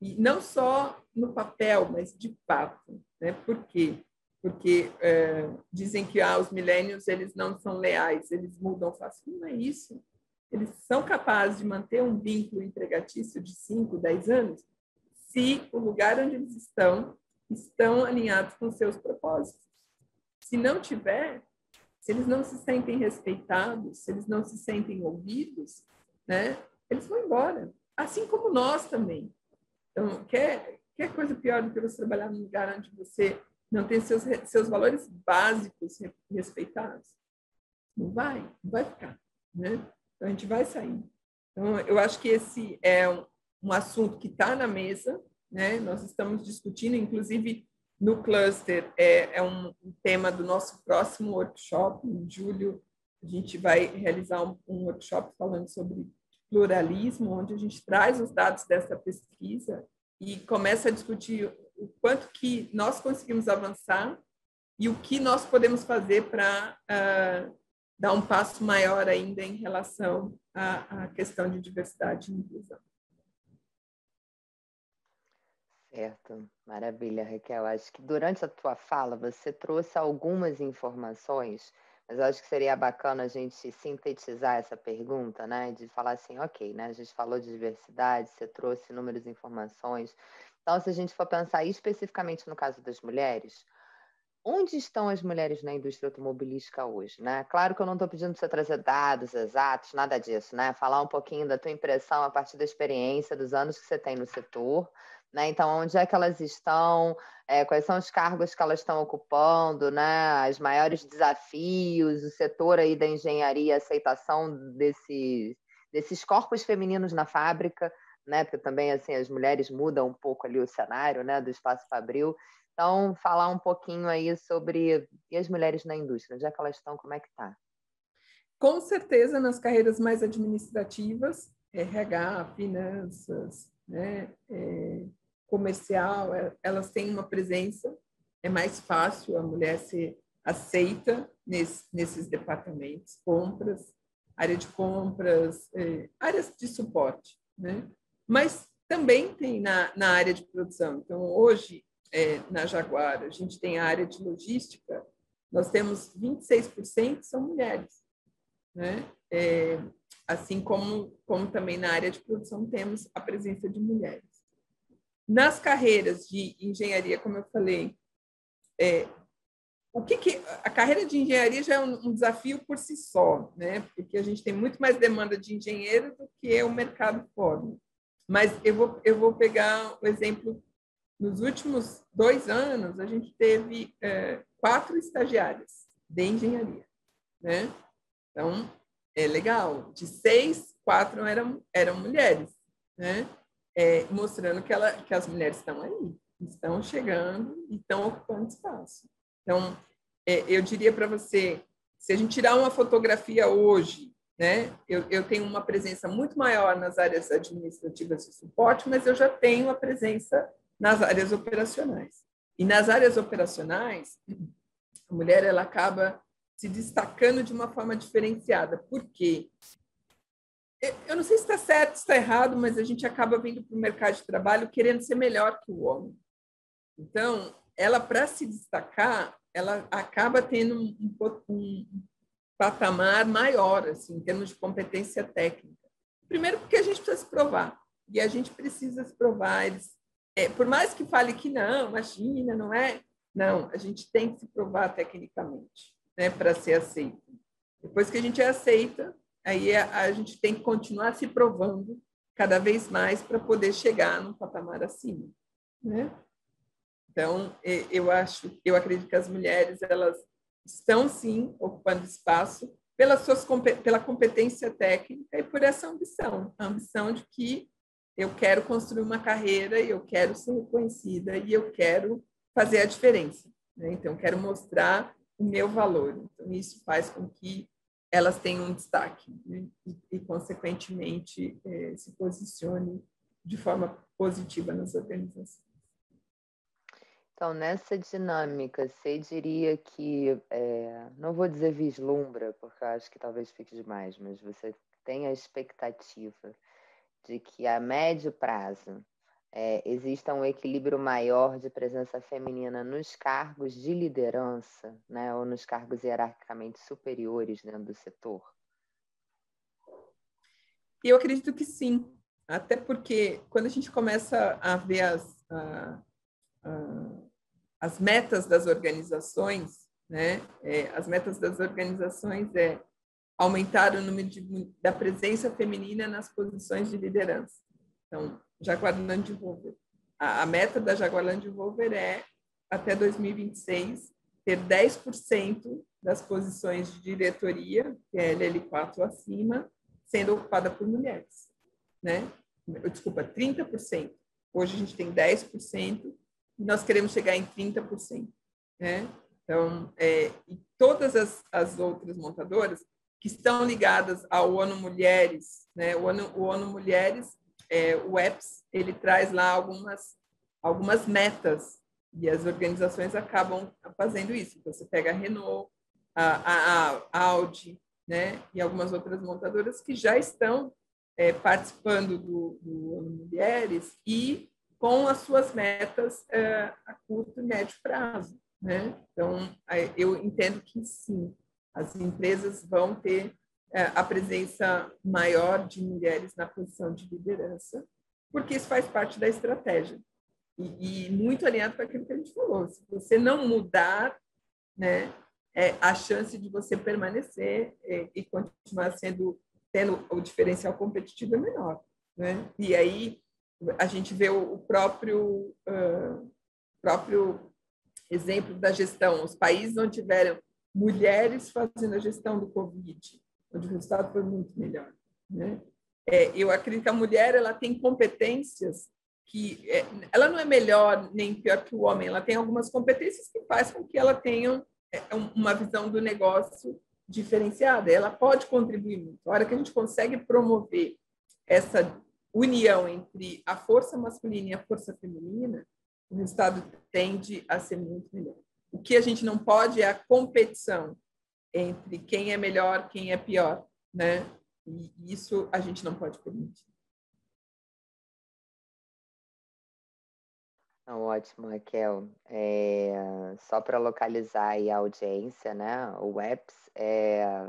Speaker 2: e não só no papel, mas de fato, né? Por quê? porque é, dizem que ah, os milênios eles não são leais, eles mudam fácil. Não é isso. Eles são capazes de manter um vínculo empregatício de 5, 10 anos se o lugar onde eles estão estão alinhados com seus propósitos. Se não tiver, se eles não se sentem respeitados, se eles não se sentem ouvidos, né, eles vão embora. Assim como nós também. Então, quer, quer coisa pior do que você trabalhar num lugar onde você não tem seus, seus valores básicos respeitados, não vai, não vai ficar, né? Então, a gente vai sair. Então, eu acho que esse é um, um assunto que está na mesa, né? Nós estamos discutindo, inclusive no cluster, é, é um, tema do nosso próximo workshop, em julho, a gente vai realizar um, um workshop falando sobre pluralismo, onde a gente traz os dados dessa pesquisa e começa a discutir o quanto que nós conseguimos avançar e o que nós podemos fazer para uh, dar um passo maior ainda em relação à, à questão de diversidade e inclusão.
Speaker 1: Certo, maravilha, Raquel. Acho que durante a tua fala você trouxe algumas informações, mas acho que seria bacana a gente sintetizar essa pergunta, né? De falar assim, ok, né? A gente falou de diversidade, você trouxe inúmeras informações, então, se a gente for pensar especificamente no caso das mulheres, onde estão as mulheres na indústria automobilística hoje, né? Claro que eu não estou pedindo para você trazer dados exatos, nada disso, né? Falar um pouquinho da tua impressão a partir da experiência, dos anos que você tem no setor, né? Então, onde é que elas estão, é, quais são os cargos que elas estão ocupando, né? Os maiores desafios, o setor aí da engenharia, aceitação desse, desses corpos femininos na fábrica, né? Porque também assim as mulheres mudam um pouco ali o cenário, né, do espaço fabril. Então, falar um pouquinho aí sobre e as mulheres na indústria, já que elas estão, como é que tá?
Speaker 2: Com certeza nas carreiras mais administrativas, RH, finanças, né, é, comercial, é, elas têm uma presença, é mais fácil a mulher ser aceita nesse, nesses departamentos, compras, área de compras, é, áreas de suporte, né? Mas também tem na, na área de produção. Então, hoje, é, na Jaguar, a gente tem a área de logística, nós temos 26% são mulheres, né? Assim como, como também na área de produção temos a presença de mulheres. Nas carreiras de engenharia, como eu falei, é, o que, que, a carreira de engenharia já é um, um, desafio por si só, né? Porque a gente tem muito mais demanda de engenheiro do que o mercado forma. Mas eu vou, eu vou pegar o um exemplo. Nos últimos dois anos, a gente teve é, quatro estagiárias de engenharia, né? Então, é legal. De seis, quatro eram, eram mulheres, né? É, mostrando que, ela, que as mulheres estão aí, estão chegando e estão ocupando espaço. Então, é, eu diria para você, se a gente tirar uma fotografia hoje, né, eu, eu tenho uma presença muito maior nas áreas administrativas de suporte, mas eu já tenho a presença nas áreas operacionais. E nas áreas operacionais, a mulher ela acaba se destacando de uma forma diferenciada. Por quê? Eu não sei se está certo, se está errado, mas a gente acaba vindo para o mercado de trabalho querendo ser melhor que o homem. Então, ela, para se destacar, ela acaba tendo um, um, patamar maior, assim, em termos de competência técnica. Primeiro, porque a gente precisa se provar. E a gente precisa se provar. Eles, é, por mais que fale que não, imagina, não é? Não, a gente tem que se provar tecnicamente né, para ser aceito. Depois que a gente é aceita, aí a, a gente tem que continuar se provando cada vez mais para poder chegar num patamar acima. Né? Então, eu acho, eu acredito que as mulheres elas estão sim ocupando espaço pela, suas, pela competência técnica e por essa ambição, a ambição de que eu quero construir uma carreira, eu quero ser reconhecida e eu quero fazer a diferença. Né? Então, quero mostrar o meu valor. Então, isso faz com que elas tenham um destaque né? e, e, consequentemente, eh, se posicione de forma positiva nas organizações.
Speaker 1: Então, nessa dinâmica, você diria que, é, não vou dizer vislumbra, porque acho que talvez fique demais, mas você tem a expectativa de que a médio prazo é, exista um equilíbrio maior de presença feminina nos cargos de liderança, né, ou nos cargos hierarquicamente superiores dentro do setor?
Speaker 2: Eu acredito que sim, até porque quando a gente começa a ver as, a, a as metas das organizações, né? É, as metas das organizações é aumentar o número de, da presença feminina nas posições de liderança. Então, Jaguar Land Rover. A, a meta da Jaguar Land Rover é, até 2026, ter 10% das posições de diretoria, que é LL4 acima, sendo ocupada por mulheres. Né? Desculpa, 30%. Hoje a gente tem 10%, nós queremos chegar em 30%. Né? Então, é, e todas as, as outras montadoras que estão ligadas ao ONU Mulheres, né? o, ONU, o ONU Mulheres, é, o EPS, ele traz lá algumas, algumas metas e as organizações acabam fazendo isso. Você pega a Renault, a, a, a Audi, né? e algumas outras montadoras que já estão é, participando do, do Mulheres e com as suas metas é, a curto e médio prazo. Né? Então, eu entendo que sim, as empresas vão ter é, a presença maior de mulheres na posição de liderança, porque isso faz parte da estratégia. E, e muito alinhado com aquilo que a gente falou. Se você não mudar, né, é, a chance de você permanecer é, e continuar sendo tendo o diferencial competitivo é menor. Né? E aí, a gente vê o próprio, uh, próprio exemplo da gestão. Os países onde tiveram mulheres fazendo a gestão do Covid, onde o resultado foi muito melhor. Né? É, eu acredito que a mulher ela tem competências que é, ela não é melhor nem pior que o homem, ela tem algumas competências que fazem com que ela tenha é, uma visão do negócio diferenciada. Ela pode contribuir muito. A hora que a gente consegue promover essa união entre a força masculina e a força feminina, o resultado tende a ser muito melhor. O que a gente não pode é a competição entre quem é melhor, quem é pior, né? E isso a gente não pode permitir.
Speaker 1: Ótimo, Raquel. É, só para localizar a audiência, né? O WEPS é,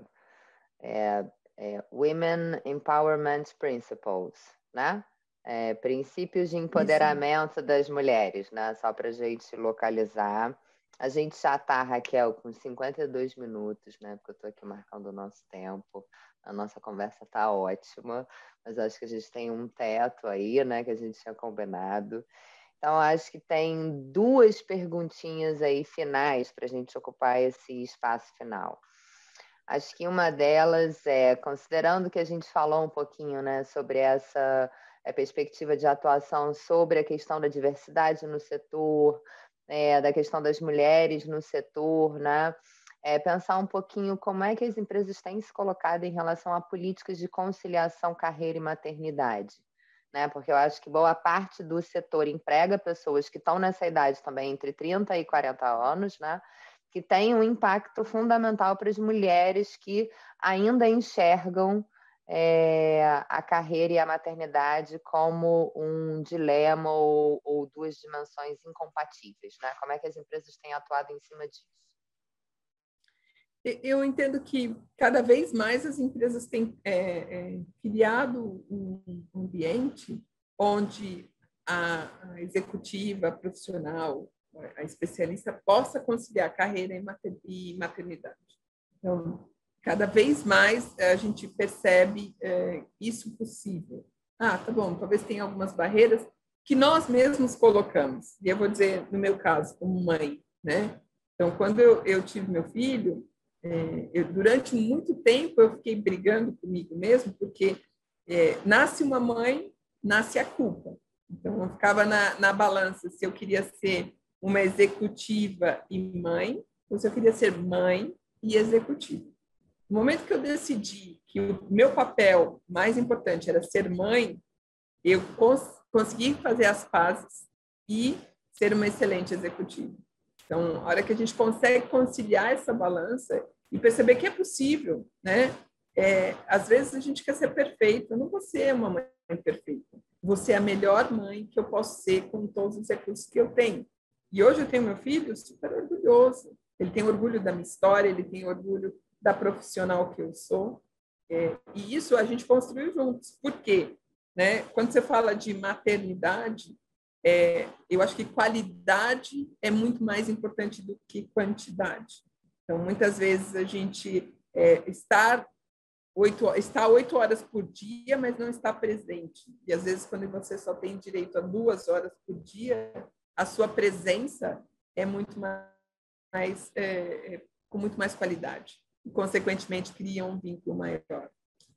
Speaker 1: é, é Women Empowerment Principles, né? É, princípios de empoderamento Isso. das mulheres, né? Só para a gente localizar. A gente já está, Raquel, com 52 minutos, né? Porque eu estou aqui marcando o nosso tempo. A nossa conversa está ótima, mas acho que a gente tem um teto aí, né? Que a gente tinha combinado. Então, acho que tem duas perguntinhas aí finais para a gente ocupar esse espaço final. Acho que uma delas é, considerando que a gente falou um pouquinho né, sobre essa é, perspectiva de atuação sobre a questão da diversidade no setor, é, da questão das mulheres no setor, né? É, pensar um pouquinho como é que as empresas têm se colocado em relação a políticas de conciliação carreira e maternidade né? Porque eu acho que boa parte do setor emprega pessoas que estão nessa idade também, entre 30 e 40 anos, né? Que tem um impacto fundamental para as mulheres que ainda enxergam é, a carreira e a maternidade como um dilema ou, ou duas dimensões incompatíveis, né? Como é que as empresas têm atuado em cima disso?
Speaker 2: Eu entendo que cada vez mais as empresas têm é, é, criado um ambiente onde a, a, executiva, a profissional, a especialista possa conciliar carreira e maternidade. Então, cada vez mais a gente percebe é, isso possível. Ah, tá bom, talvez tenha algumas barreiras que nós mesmos colocamos. E eu vou dizer, no meu caso, como mãe, né? Então, quando eu, eu tive meu filho, é, eu, durante muito tempo eu fiquei brigando comigo mesmo, porque é, nasce uma mãe, nasce a culpa. Então eu ficava na, na balança se eu queria ser uma executiva e mãe, ou se eu queria ser mãe e executiva. No momento que eu decidi que o meu papel mais importante era ser mãe, eu cons consegui fazer as pazes e ser uma excelente executiva. Então, a hora que a gente consegue conciliar essa balança e perceber que é possível, né? É, às vezes a gente quer ser perfeita. Não vou ser uma mãe perfeita. Você é a melhor mãe que eu posso ser com todos os recursos que eu tenho. E hoje eu tenho meu filho super orgulhoso. Ele tem orgulho da minha história, ele tem orgulho da profissional que eu sou. É, e isso a gente construiu juntos. Por quê? Né? Quando você fala de maternidade, é, eu acho que qualidade é muito mais importante do que quantidade. Então, muitas vezes a gente é, está oito, está oito horas por dia, mas não está presente. E às vezes, quando você só tem direito a duas horas por dia, a sua presença é muito mais, é, é, com muito mais qualidade. E, consequentemente, cria um vínculo maior.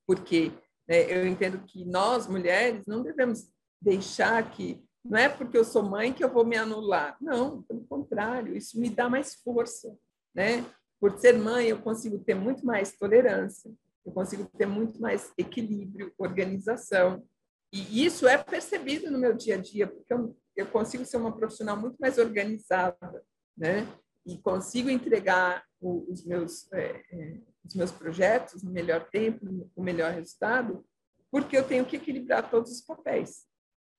Speaker 2: Porque né, eu entendo que nós, mulheres, não devemos deixar que não é porque eu sou mãe que eu vou me anular. Não, pelo contrário, isso me dá mais força, né? Por ser mãe, eu consigo ter muito mais tolerância, eu consigo ter muito mais equilíbrio, organização. E isso é percebido no meu dia a dia, porque eu, eu consigo ser uma profissional muito mais organizada, né? E consigo entregar o, os meus é, é, os meus projetos no melhor tempo, no melhor resultado, porque eu tenho que equilibrar todos os papéis.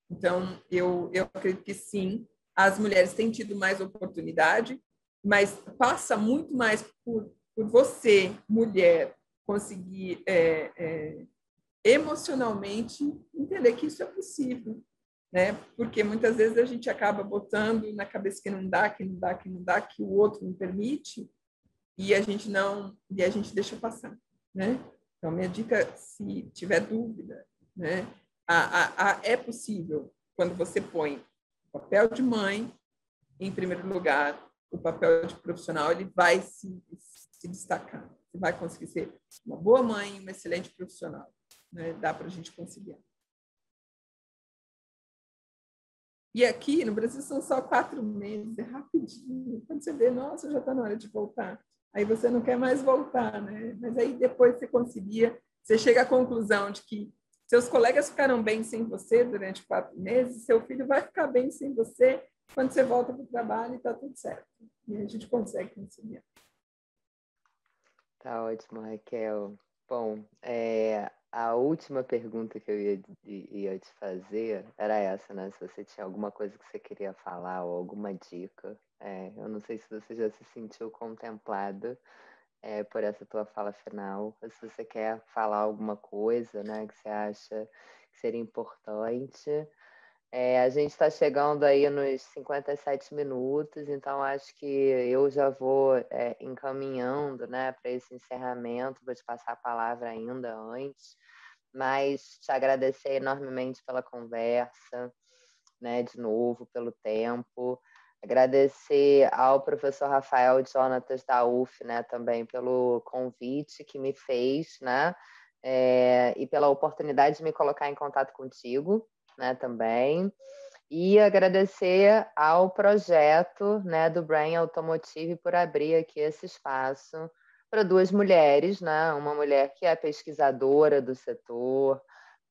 Speaker 2: Então, eu, eu acredito que sim, as mulheres têm tido mais oportunidade, mas passa muito mais por, por você, mulher, conseguir é, é, emocionalmente entender que isso é possível, né? Porque muitas vezes a gente acaba botando na cabeça que não dá, que não dá, que não dá, que o outro não permite, e a gente não, e a gente deixa passar, né? Então, minha dica, se tiver dúvida, né? A, a, a, é possível quando você põe o papel de mãe em primeiro lugar, o papel de profissional ele vai se, se destacar. Você vai conseguir ser uma boa mãe, uma excelente profissional. Né? Dá para a gente conciliar. E aqui no Brasil são só quatro meses, é rapidinho. Quando você vê, nossa, já está na hora de voltar. Aí você não quer mais voltar, né? Mas aí depois você concilia, você chega à conclusão de que seus colegas ficaram bem sem você durante quatro meses, seu filho vai ficar bem sem você quando você volta para o trabalho e está tudo certo. E a gente consegue conciliar.
Speaker 1: Tá ótimo, Raquel. Bom, é, a última pergunta que eu ia, ia te fazer era essa, né? Se você tinha alguma coisa que você queria falar ou alguma dica. É, eu não sei se você já se sentiu contemplado é, por essa tua fala final, ou se você quer falar alguma coisa, né, que você acha que seria importante. É, a gente está chegando aí nos 57 minutos, então acho que eu já vou é, encaminhando né, para esse encerramento, vou te passar a palavra ainda antes, mas te agradecer enormemente pela conversa, né, de novo, pelo tempo. Agradecer ao professor Rafael Jonatas da UF, né, também pelo convite que me fez, né, é, e pela oportunidade de me colocar em contato contigo né, também. E agradecer ao projeto né, do Brain Automotive por abrir aqui esse espaço para duas mulheres, né? Uma mulher que é pesquisadora do setor,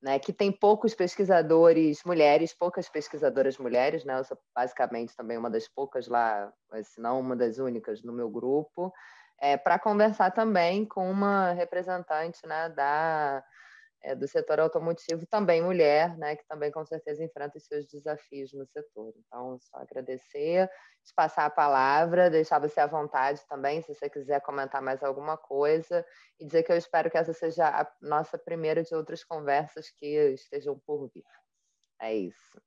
Speaker 1: né, que tem poucos pesquisadores mulheres, poucas pesquisadoras mulheres, né? Eu sou basicamente também uma das poucas lá, se não uma das únicas no meu grupo, é, para conversar também com uma representante né, da é, do setor automotivo, também mulher, né, que também com certeza enfrenta os seus desafios no setor. Então, só agradecer, te passar a palavra, deixar você à vontade também, se você quiser comentar mais alguma coisa, e dizer que eu espero que essa seja a nossa primeira de outras conversas que estejam por vir. É isso.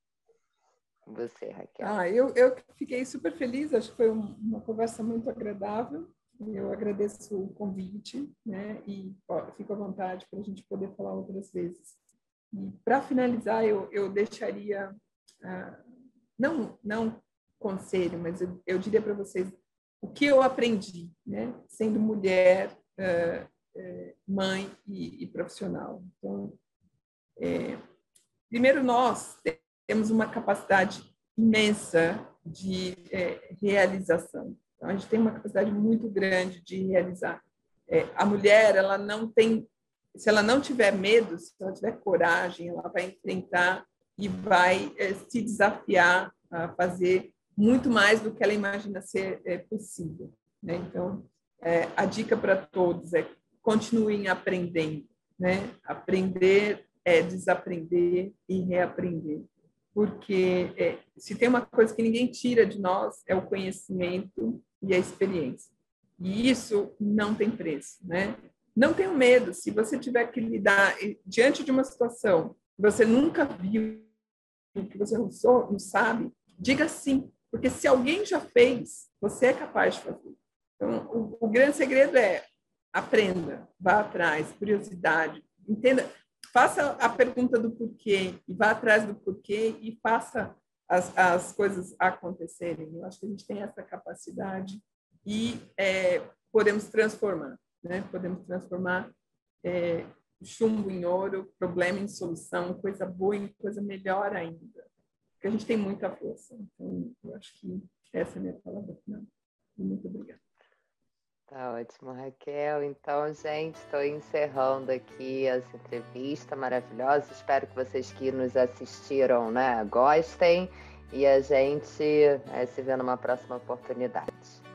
Speaker 1: Você, Raquel.
Speaker 2: Ah, eu, eu fiquei super feliz, acho que foi uma conversa muito agradável. Eu agradeço o convite, né? E ó, fico à vontade para a gente poder falar outras vezes. E para finalizar, eu, eu deixaria ah, não não conselho, mas eu, eu diria para vocês o que eu aprendi, né? Sendo mulher, ah, eh, mãe e, e, profissional. Então, é, primeiro nós temos uma capacidade imensa de é, realização então, a gente tem uma capacidade muito grande de realizar. É, a mulher, ela não tem, se ela não tiver medo, se ela tiver coragem, ela vai enfrentar e vai é, se desafiar a fazer muito mais do que ela imagina ser é, possível. Né? Então, é, a dica para todos é continuem aprendendo. Né? Aprender é desaprender e reaprender porque é, se tem uma coisa que ninguém tira de nós é o conhecimento e a experiência. E isso não tem preço, né? Não tenha medo. Se você tiver que lidar diante de uma situação que você nunca viu, que você não, sou, não sabe, diga sim, porque se alguém já fez, você é capaz de fazer. Então, o, o grande segredo é aprenda, vá atrás, curiosidade, entenda, faça a pergunta do porquê e vá atrás do porquê e faça as, as coisas acontecerem. Eu acho que a gente tem essa capacidade e é, podemos transformar, né? Podemos transformar é, chumbo em ouro, problema em solução, coisa boa em coisa melhor ainda. Porque a gente tem muita força. Então, eu acho que essa é a minha palavra final. Muito obrigada.
Speaker 1: Tá ótimo, Raquel. Então, gente, estou encerrando aqui essa entrevista maravilhosa. Espero que vocês que nos assistiram, né, gostem. E a gente é, se vê numa próxima oportunidade.